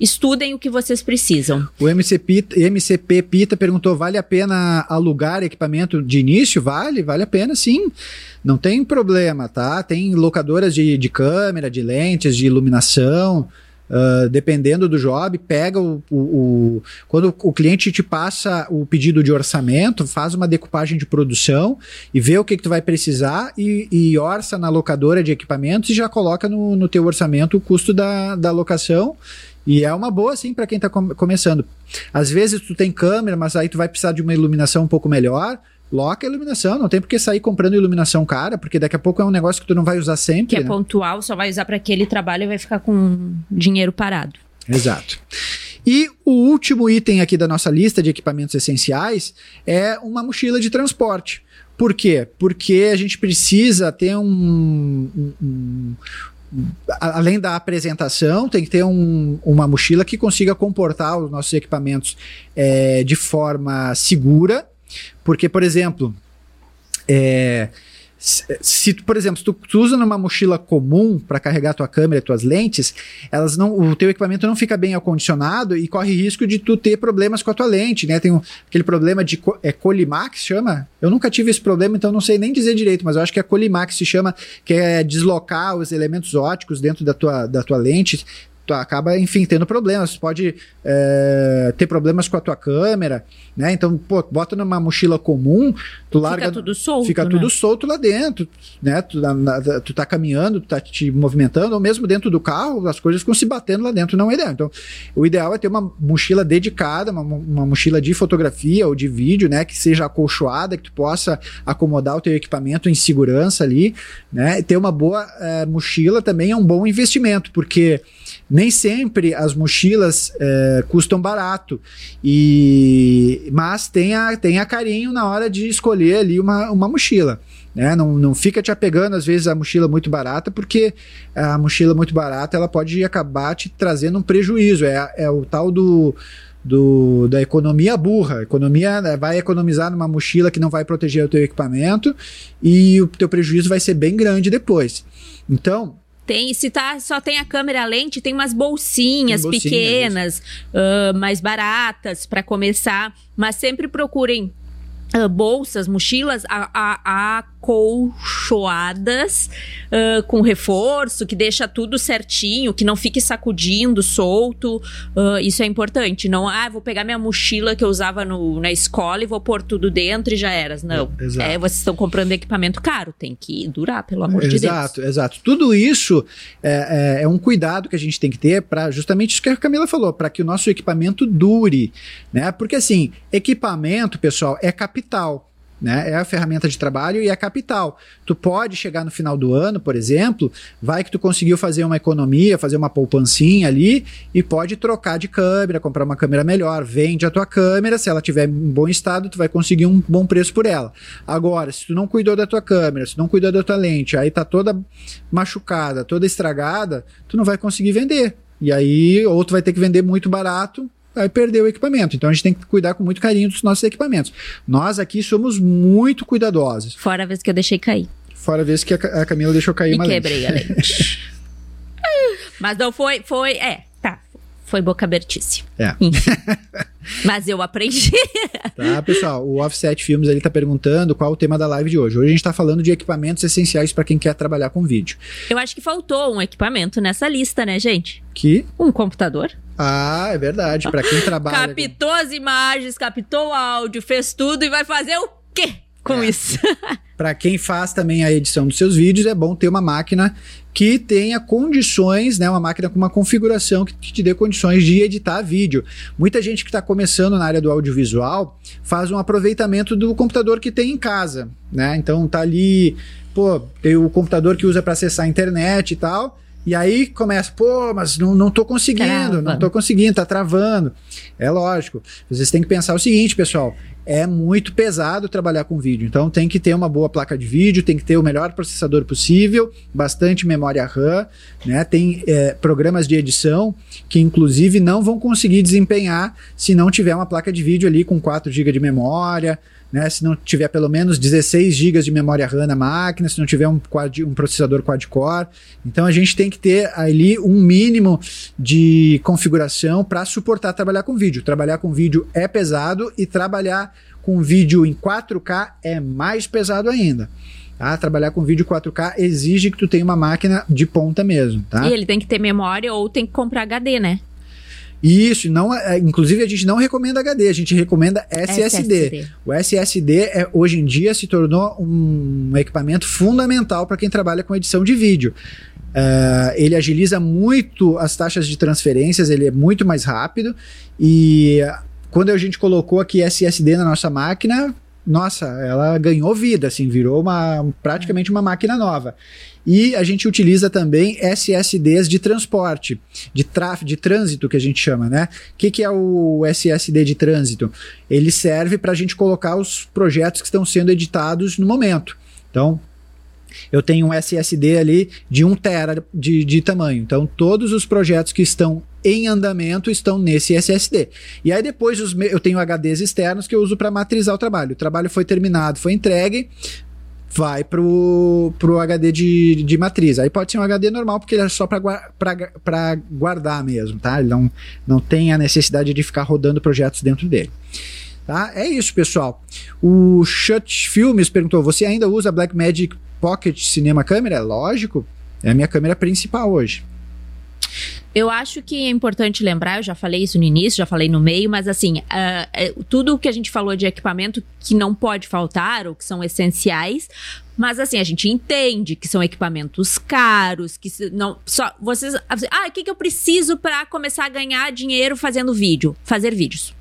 estudem o que vocês precisam. O MCP, MCP Pita perguntou: vale a pena alugar equipamento de início? Vale, vale a pena sim. Não tem problema, tá? Tem locadoras de, de câmera, de lentes, de iluminação. Uh, dependendo do job, pega o, o, o, Quando o cliente te passa o pedido de orçamento, faz uma decupagem de produção e vê o que, que tu vai precisar e, e orça na locadora de equipamentos e já coloca no, no teu orçamento o custo da, da locação. E é uma boa, assim, para quem está com começando. Às vezes tu tem câmera, mas aí tu vai precisar de uma iluminação um pouco melhor loca a iluminação, não tem por que sair comprando iluminação cara, porque daqui a pouco é um negócio que tu não vai usar sempre. Que é né? pontual, só vai usar para aquele trabalho e vai ficar com dinheiro parado. Exato. E o último item aqui da nossa lista de equipamentos essenciais é uma mochila de transporte. Por quê? Porque a gente precisa ter um, um, um além da apresentação, tem que ter um, uma mochila que consiga comportar os nossos equipamentos é, de forma segura, porque, por exemplo, é, se, por exemplo, se tu, tu, usa numa mochila comum para carregar tua câmera e tuas lentes, elas não, o teu equipamento não fica bem acondicionado e corre risco de tu ter problemas com a tua lente, né? Tem um, aquele problema de é Colimax, chama? Eu nunca tive esse problema, então não sei nem dizer direito, mas eu acho que a Colimax se chama, que é deslocar os elementos óticos dentro da tua, da tua lente tu acaba, enfim, tendo problemas. pode é, ter problemas com a tua câmera, né? Então, pô, bota numa mochila comum, tu larga. Fica tudo solto. Fica né? tudo solto lá dentro, né? Tu, na, tu tá caminhando, tu tá te movimentando, ou mesmo dentro do carro, as coisas ficam se batendo lá dentro, não é ideal. Então, o ideal é ter uma mochila dedicada, uma, uma mochila de fotografia ou de vídeo, né? Que seja acolchoada, que tu possa acomodar o teu equipamento em segurança ali, né? Ter uma boa é, mochila também é um bom investimento, porque nem sempre as mochilas é, custam barato, e mas tenha, tenha carinho na hora de escolher ali uma, uma mochila. Né? Não, não fica te apegando às vezes a mochila muito barata, porque a mochila muito barata ela pode acabar te trazendo um prejuízo. É, é o tal do, do, da economia burra. Economia né, vai economizar numa mochila que não vai proteger o teu equipamento e o teu prejuízo vai ser bem grande depois. Então, tem, se tá, só tem a câmera lente, tem umas bolsinhas, bolsinhas pequenas, uh, mais baratas para começar. Mas sempre procurem Uh, bolsas, mochilas acolchoadas uh, com reforço, que deixa tudo certinho, que não fique sacudindo, solto. Uh, isso é importante. Não, ah, vou pegar minha mochila que eu usava no, na escola e vou pôr tudo dentro e já eras. Não. É, vocês estão comprando equipamento caro, tem que durar, pelo amor exato, de Deus. Exato, exato. Tudo isso é, é, é, um cuidado que a gente tem que ter para justamente isso que a Camila falou, para que o nosso equipamento dure. Né? Porque assim, equipamento, pessoal, é capital capital. Né? É a ferramenta de trabalho e é capital. Tu pode chegar no final do ano, por exemplo, vai que tu conseguiu fazer uma economia, fazer uma poupancinha ali e pode trocar de câmera, comprar uma câmera melhor, vende a tua câmera, se ela tiver em bom estado, tu vai conseguir um bom preço por ela. Agora, se tu não cuidou da tua câmera, se não cuidou da tua lente, aí tá toda machucada, toda estragada, tu não vai conseguir vender. E aí, ou tu vai ter que vender muito barato, vai perder o equipamento. Então a gente tem que cuidar com muito carinho dos nossos equipamentos. Nós aqui somos muito cuidadosos. Fora a vez que eu deixei cair. Fora a vez que a Camila deixou cair e uma quebrei lente. a lente. Mas não foi, foi, é. Foi boca abertice. É. Mas eu aprendi. tá, pessoal, o Offset Filmes ali tá perguntando qual é o tema da live de hoje. Hoje a gente tá falando de equipamentos essenciais para quem quer trabalhar com vídeo. Eu acho que faltou um equipamento nessa lista, né, gente? Que? Um computador. Ah, é verdade. Para quem trabalha. captou as imagens, captou o áudio, fez tudo e vai fazer o quê com é. isso? Para quem faz também a edição dos seus vídeos, é bom ter uma máquina que tenha condições, né, uma máquina com uma configuração que te dê condições de editar vídeo. Muita gente que está começando na área do audiovisual faz um aproveitamento do computador que tem em casa, né? Então tá ali, pô, tem o computador que usa para acessar a internet e tal e aí começa, pô, mas não, não tô conseguindo, Trava. não tô conseguindo, tá travando. É lógico. Vocês têm que pensar o seguinte, pessoal: é muito pesado trabalhar com vídeo. Então tem que ter uma boa placa de vídeo, tem que ter o melhor processador possível, bastante memória RAM, né? Tem é, programas de edição que inclusive não vão conseguir desempenhar se não tiver uma placa de vídeo ali com 4 GB de memória né? Se não tiver pelo menos 16 GB de memória RAM na máquina, se não tiver um, quad, um processador quad-core. Então a gente tem que ter ali um mínimo de configuração para suportar trabalhar com vídeo. Trabalhar com vídeo é pesado e trabalhar com vídeo em 4K é mais pesado ainda. Tá? Trabalhar com vídeo 4K exige que tu tenha uma máquina de ponta mesmo, tá? E ele tem que ter memória ou tem que comprar HD, né? Isso, não, é, inclusive a gente não recomenda HD, a gente recomenda SSD. SSD. O SSD é, hoje em dia se tornou um equipamento fundamental para quem trabalha com edição de vídeo. Uh, ele agiliza muito as taxas de transferências, ele é muito mais rápido e quando a gente colocou aqui SSD na nossa máquina, nossa, ela ganhou vida, assim, virou uma praticamente uma máquina nova. E a gente utiliza também SSDs de transporte, de tráfego, de trânsito que a gente chama, né? O que, que é o SSD de trânsito? Ele serve para a gente colocar os projetos que estão sendo editados no momento. Então, eu tenho um SSD ali de 1 tera de, de tamanho. Então, todos os projetos que estão em andamento estão nesse SSD. E aí depois eu tenho HDs externos que eu uso para matrizar o trabalho. O trabalho foi terminado, foi entregue, vai pro, pro HD de, de matriz. Aí pode ser um HD normal, porque ele é só para guardar mesmo, tá? Ele não, não tem a necessidade de ficar rodando projetos dentro dele. Tá? É isso, pessoal. O Shut Filmes perguntou: você ainda usa Blackmagic Pocket Cinema Câmera? Lógico, é a minha câmera principal hoje. Eu acho que é importante lembrar, eu já falei isso no início, já falei no meio, mas assim, uh, tudo o que a gente falou de equipamento que não pode faltar ou que são essenciais, mas assim, a gente entende que são equipamentos caros, que não só vocês, ah, o que, que eu preciso para começar a ganhar dinheiro fazendo vídeo, fazer vídeos.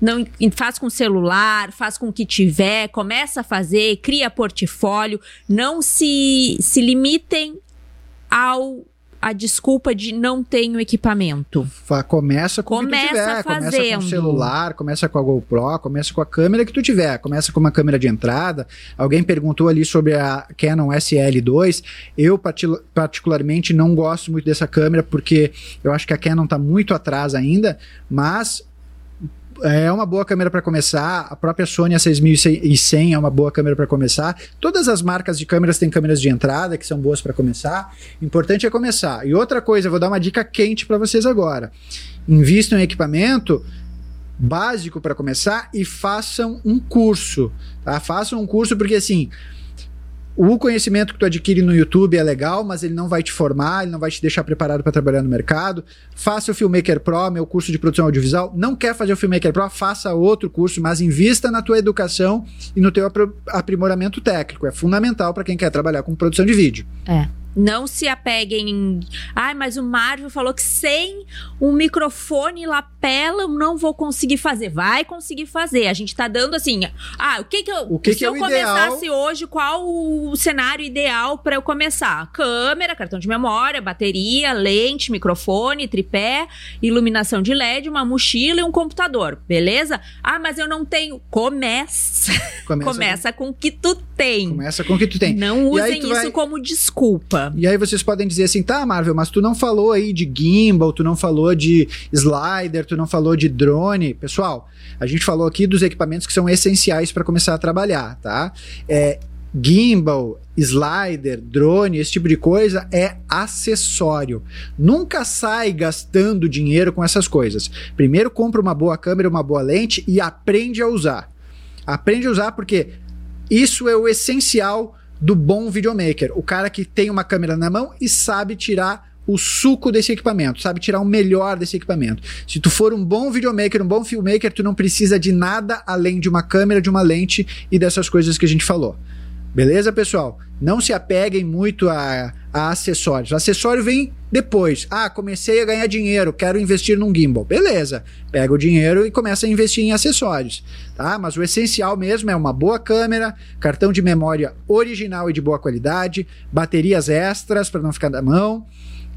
Não faz com celular, faz com o que tiver, começa a fazer, cria portfólio, não se se limitem ao a desculpa de não tenho equipamento. Começa com começa o que tu tiver, fazendo. começa com o celular, começa com a GoPro, começa com a câmera que tu tiver, começa com uma câmera de entrada. Alguém perguntou ali sobre a Canon SL2. Eu particularmente não gosto muito dessa câmera porque eu acho que a Canon está muito atrás ainda, mas é uma boa câmera para começar. A própria Sony A6100 é uma boa câmera para começar. Todas as marcas de câmeras têm câmeras de entrada que são boas para começar. Importante é começar. E outra coisa, eu vou dar uma dica quente para vocês agora. Invistam em equipamento básico para começar e façam um curso. Tá? Façam um curso porque assim, o conhecimento que tu adquire no YouTube é legal, mas ele não vai te formar, ele não vai te deixar preparado para trabalhar no mercado. Faça o Filmmaker Pro, meu curso de produção audiovisual. Não quer fazer o Filmmaker Pro? Faça outro curso, mas invista na tua educação e no teu aprimoramento técnico. É fundamental para quem quer trabalhar com produção de vídeo. É. Não se apeguem em. Ai, mas o Marvel falou que sem um microfone lapela eu não vou conseguir fazer. Vai conseguir fazer. A gente tá dando assim. Ah, o que que eu. O que se que é eu começasse ideal? hoje, qual o cenário ideal para eu começar? Câmera, cartão de memória, bateria, lente, microfone, tripé, iluminação de LED, uma mochila e um computador. Beleza? Ah, mas eu não tenho. Começa. Começa, Começa com o que tu tem. Começa com o que tu tem. Não usem isso vai... como desculpa. E aí vocês podem dizer assim, tá, Marvel, mas tu não falou aí de gimbal, tu não falou de slider, tu não falou de drone. Pessoal, a gente falou aqui dos equipamentos que são essenciais para começar a trabalhar, tá? É, gimbal, slider, drone, esse tipo de coisa é acessório. Nunca sai gastando dinheiro com essas coisas. Primeiro compra uma boa câmera, uma boa lente e aprende a usar. Aprende a usar porque isso é o essencial do bom videomaker. O cara que tem uma câmera na mão e sabe tirar o suco desse equipamento, sabe tirar o melhor desse equipamento. Se tu for um bom videomaker, um bom filmmaker, tu não precisa de nada além de uma câmera, de uma lente e dessas coisas que a gente falou. Beleza, pessoal? Não se apeguem muito a, a acessórios. O acessório vem depois. Ah, comecei a ganhar dinheiro, quero investir num gimbal. Beleza, pega o dinheiro e começa a investir em acessórios. Tá? Mas o essencial mesmo é uma boa câmera, cartão de memória original e de boa qualidade, baterias extras para não ficar na mão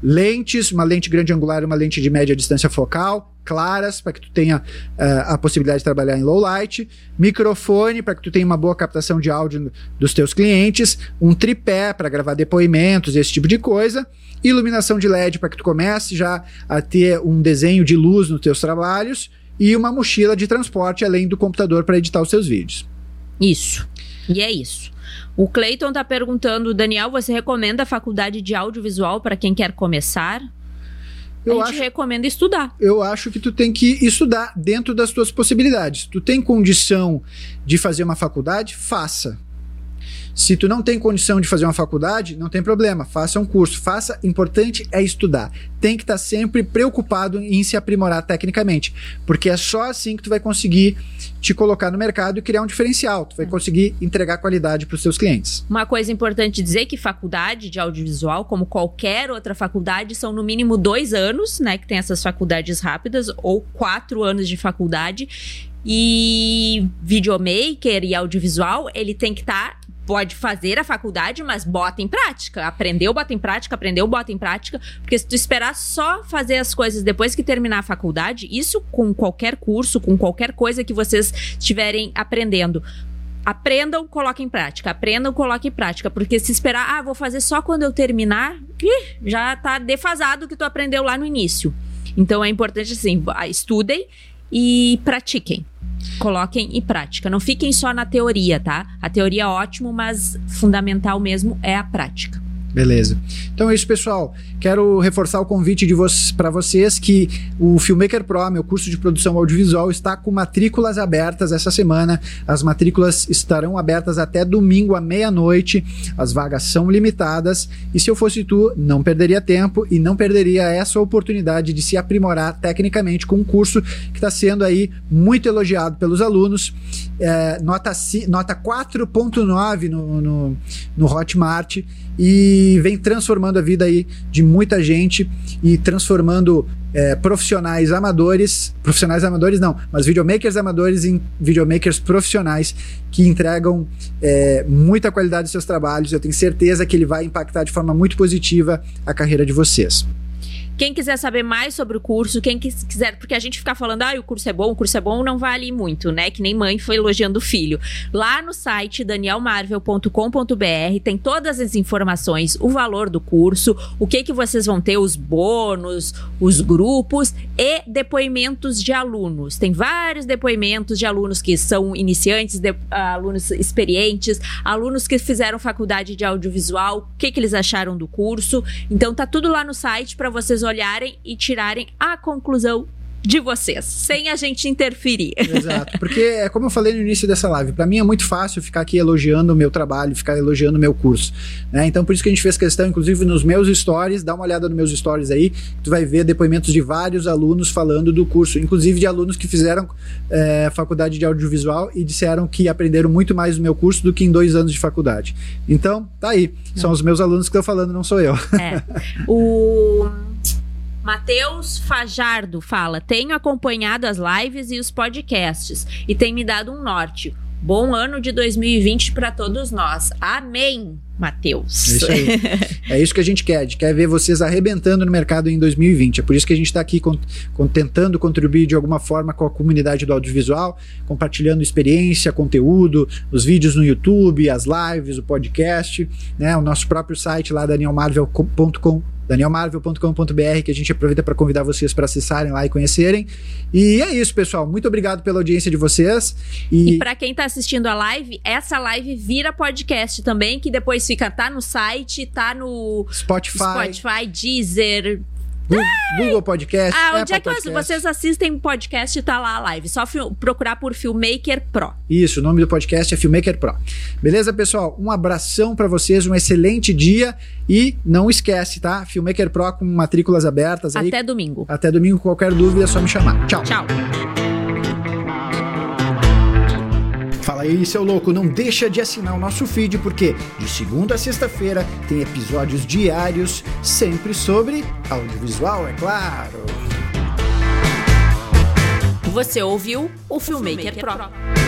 lentes, uma lente grande angular e uma lente de média distância focal, claras, para que tu tenha uh, a possibilidade de trabalhar em low light, microfone, para que tu tenha uma boa captação de áudio dos teus clientes, um tripé para gravar depoimentos, esse tipo de coisa, iluminação de LED para que tu comece já a ter um desenho de luz nos teus trabalhos e uma mochila de transporte além do computador para editar os seus vídeos. Isso. E é isso. O Cleiton está perguntando, Daniel, você recomenda a faculdade de audiovisual para quem quer começar? Eu a gente acho, recomenda estudar. Eu acho que tu tem que estudar dentro das tuas possibilidades. Tu tem condição de fazer uma faculdade? Faça. Se tu não tem condição de fazer uma faculdade, não tem problema, faça um curso. Faça, importante é estudar. Tem que estar tá sempre preocupado em se aprimorar tecnicamente, porque é só assim que tu vai conseguir te colocar no mercado e criar um diferencial. Tu vai conseguir entregar qualidade para os seus clientes. Uma coisa importante dizer que faculdade de audiovisual, como qualquer outra faculdade, são no mínimo dois anos, né? Que tem essas faculdades rápidas, ou quatro anos de faculdade E videomaker e audiovisual, ele tem que estar tá pode fazer a faculdade, mas bota em prática. Aprendeu, bota em prática, aprendeu, bota em prática. Porque se tu esperar só fazer as coisas depois que terminar a faculdade, isso com qualquer curso, com qualquer coisa que vocês estiverem aprendendo. Aprendam, coloquem em prática. Aprendam, coloquem em prática. Porque se esperar, ah, vou fazer só quando eu terminar, ih, já tá defasado o que tu aprendeu lá no início. Então é importante assim, estudem e pratiquem. Coloquem em prática. Não fiquem só na teoria, tá? A teoria é ótimo, mas fundamental mesmo é a prática. Beleza. Então é isso, pessoal. Quero reforçar o convite de vo para vocês que o Filmmaker Pro, meu curso de produção audiovisual, está com matrículas abertas essa semana. As matrículas estarão abertas até domingo à meia-noite. As vagas são limitadas. E se eu fosse tu, não perderia tempo e não perderia essa oportunidade de se aprimorar tecnicamente com um curso que está sendo aí muito elogiado pelos alunos. É, nota nota 4.9 no, no, no Hotmart e vem transformando a vida aí de muita gente e transformando é, profissionais amadores, profissionais amadores não, mas videomakers amadores em videomakers profissionais que entregam é, muita qualidade seus trabalhos. Eu tenho certeza que ele vai impactar de forma muito positiva a carreira de vocês. Quem quiser saber mais sobre o curso, quem quiser, porque a gente ficar falando, ah, o curso é bom, o curso é bom, não vale muito, né? Que nem mãe foi elogiando o filho. Lá no site danielmarvel.com.br tem todas as informações, o valor do curso, o que que vocês vão ter, os bônus, os grupos e depoimentos de alunos. Tem vários depoimentos de alunos que são iniciantes, de, uh, alunos experientes, alunos que fizeram faculdade de audiovisual, o que que eles acharam do curso. Então tá tudo lá no site para vocês olharem e tirarem a conclusão de vocês, sem a gente interferir. Exato, porque é como eu falei no início dessa live, para mim é muito fácil ficar aqui elogiando o meu trabalho, ficar elogiando o meu curso, né? Então por isso que a gente fez questão, inclusive nos meus stories, dá uma olhada nos meus stories aí, tu vai ver depoimentos de vários alunos falando do curso, inclusive de alunos que fizeram é, faculdade de audiovisual e disseram que aprenderam muito mais no meu curso do que em dois anos de faculdade. Então, tá aí, são os meus alunos que estão falando, não sou eu. É. O Matheus Fajardo fala: Tenho acompanhado as lives e os podcasts e tem me dado um norte. Bom ano de 2020 para todos nós. Amém, Matheus. É isso aí. é isso que a gente quer. A gente quer ver vocês arrebentando no mercado em 2020. É por isso que a gente está aqui tentando contribuir de alguma forma com a comunidade do audiovisual, compartilhando experiência, conteúdo, os vídeos no YouTube, as lives, o podcast, né, o nosso próprio site lá, danielmarvel.com danielmarvel.com.br, que a gente aproveita para convidar vocês para acessarem lá e conhecerem. E é isso, pessoal. Muito obrigado pela audiência de vocês. E, e para quem está assistindo a live, essa live vira podcast também, que depois fica tá no site, tá no Spotify, Spotify Deezer, Google Podcast. Ah, onde Apple é que podcast. vocês assistem podcast e tá lá a live? Só procurar por Filmmaker Pro. Isso, o nome do podcast é Filmmaker Pro. Beleza, pessoal? Um abração para vocês, um excelente dia e não esquece, tá? Filmmaker Pro com matrículas abertas aí. Até domingo. Até domingo, qualquer dúvida é só me chamar. Tchau. Tchau. Fala aí, seu louco, não deixa de assinar o nosso feed porque de segunda a sexta-feira tem episódios diários sempre sobre audiovisual, é claro. Você ouviu o Filmmaker, Filmmaker Pro. Pro.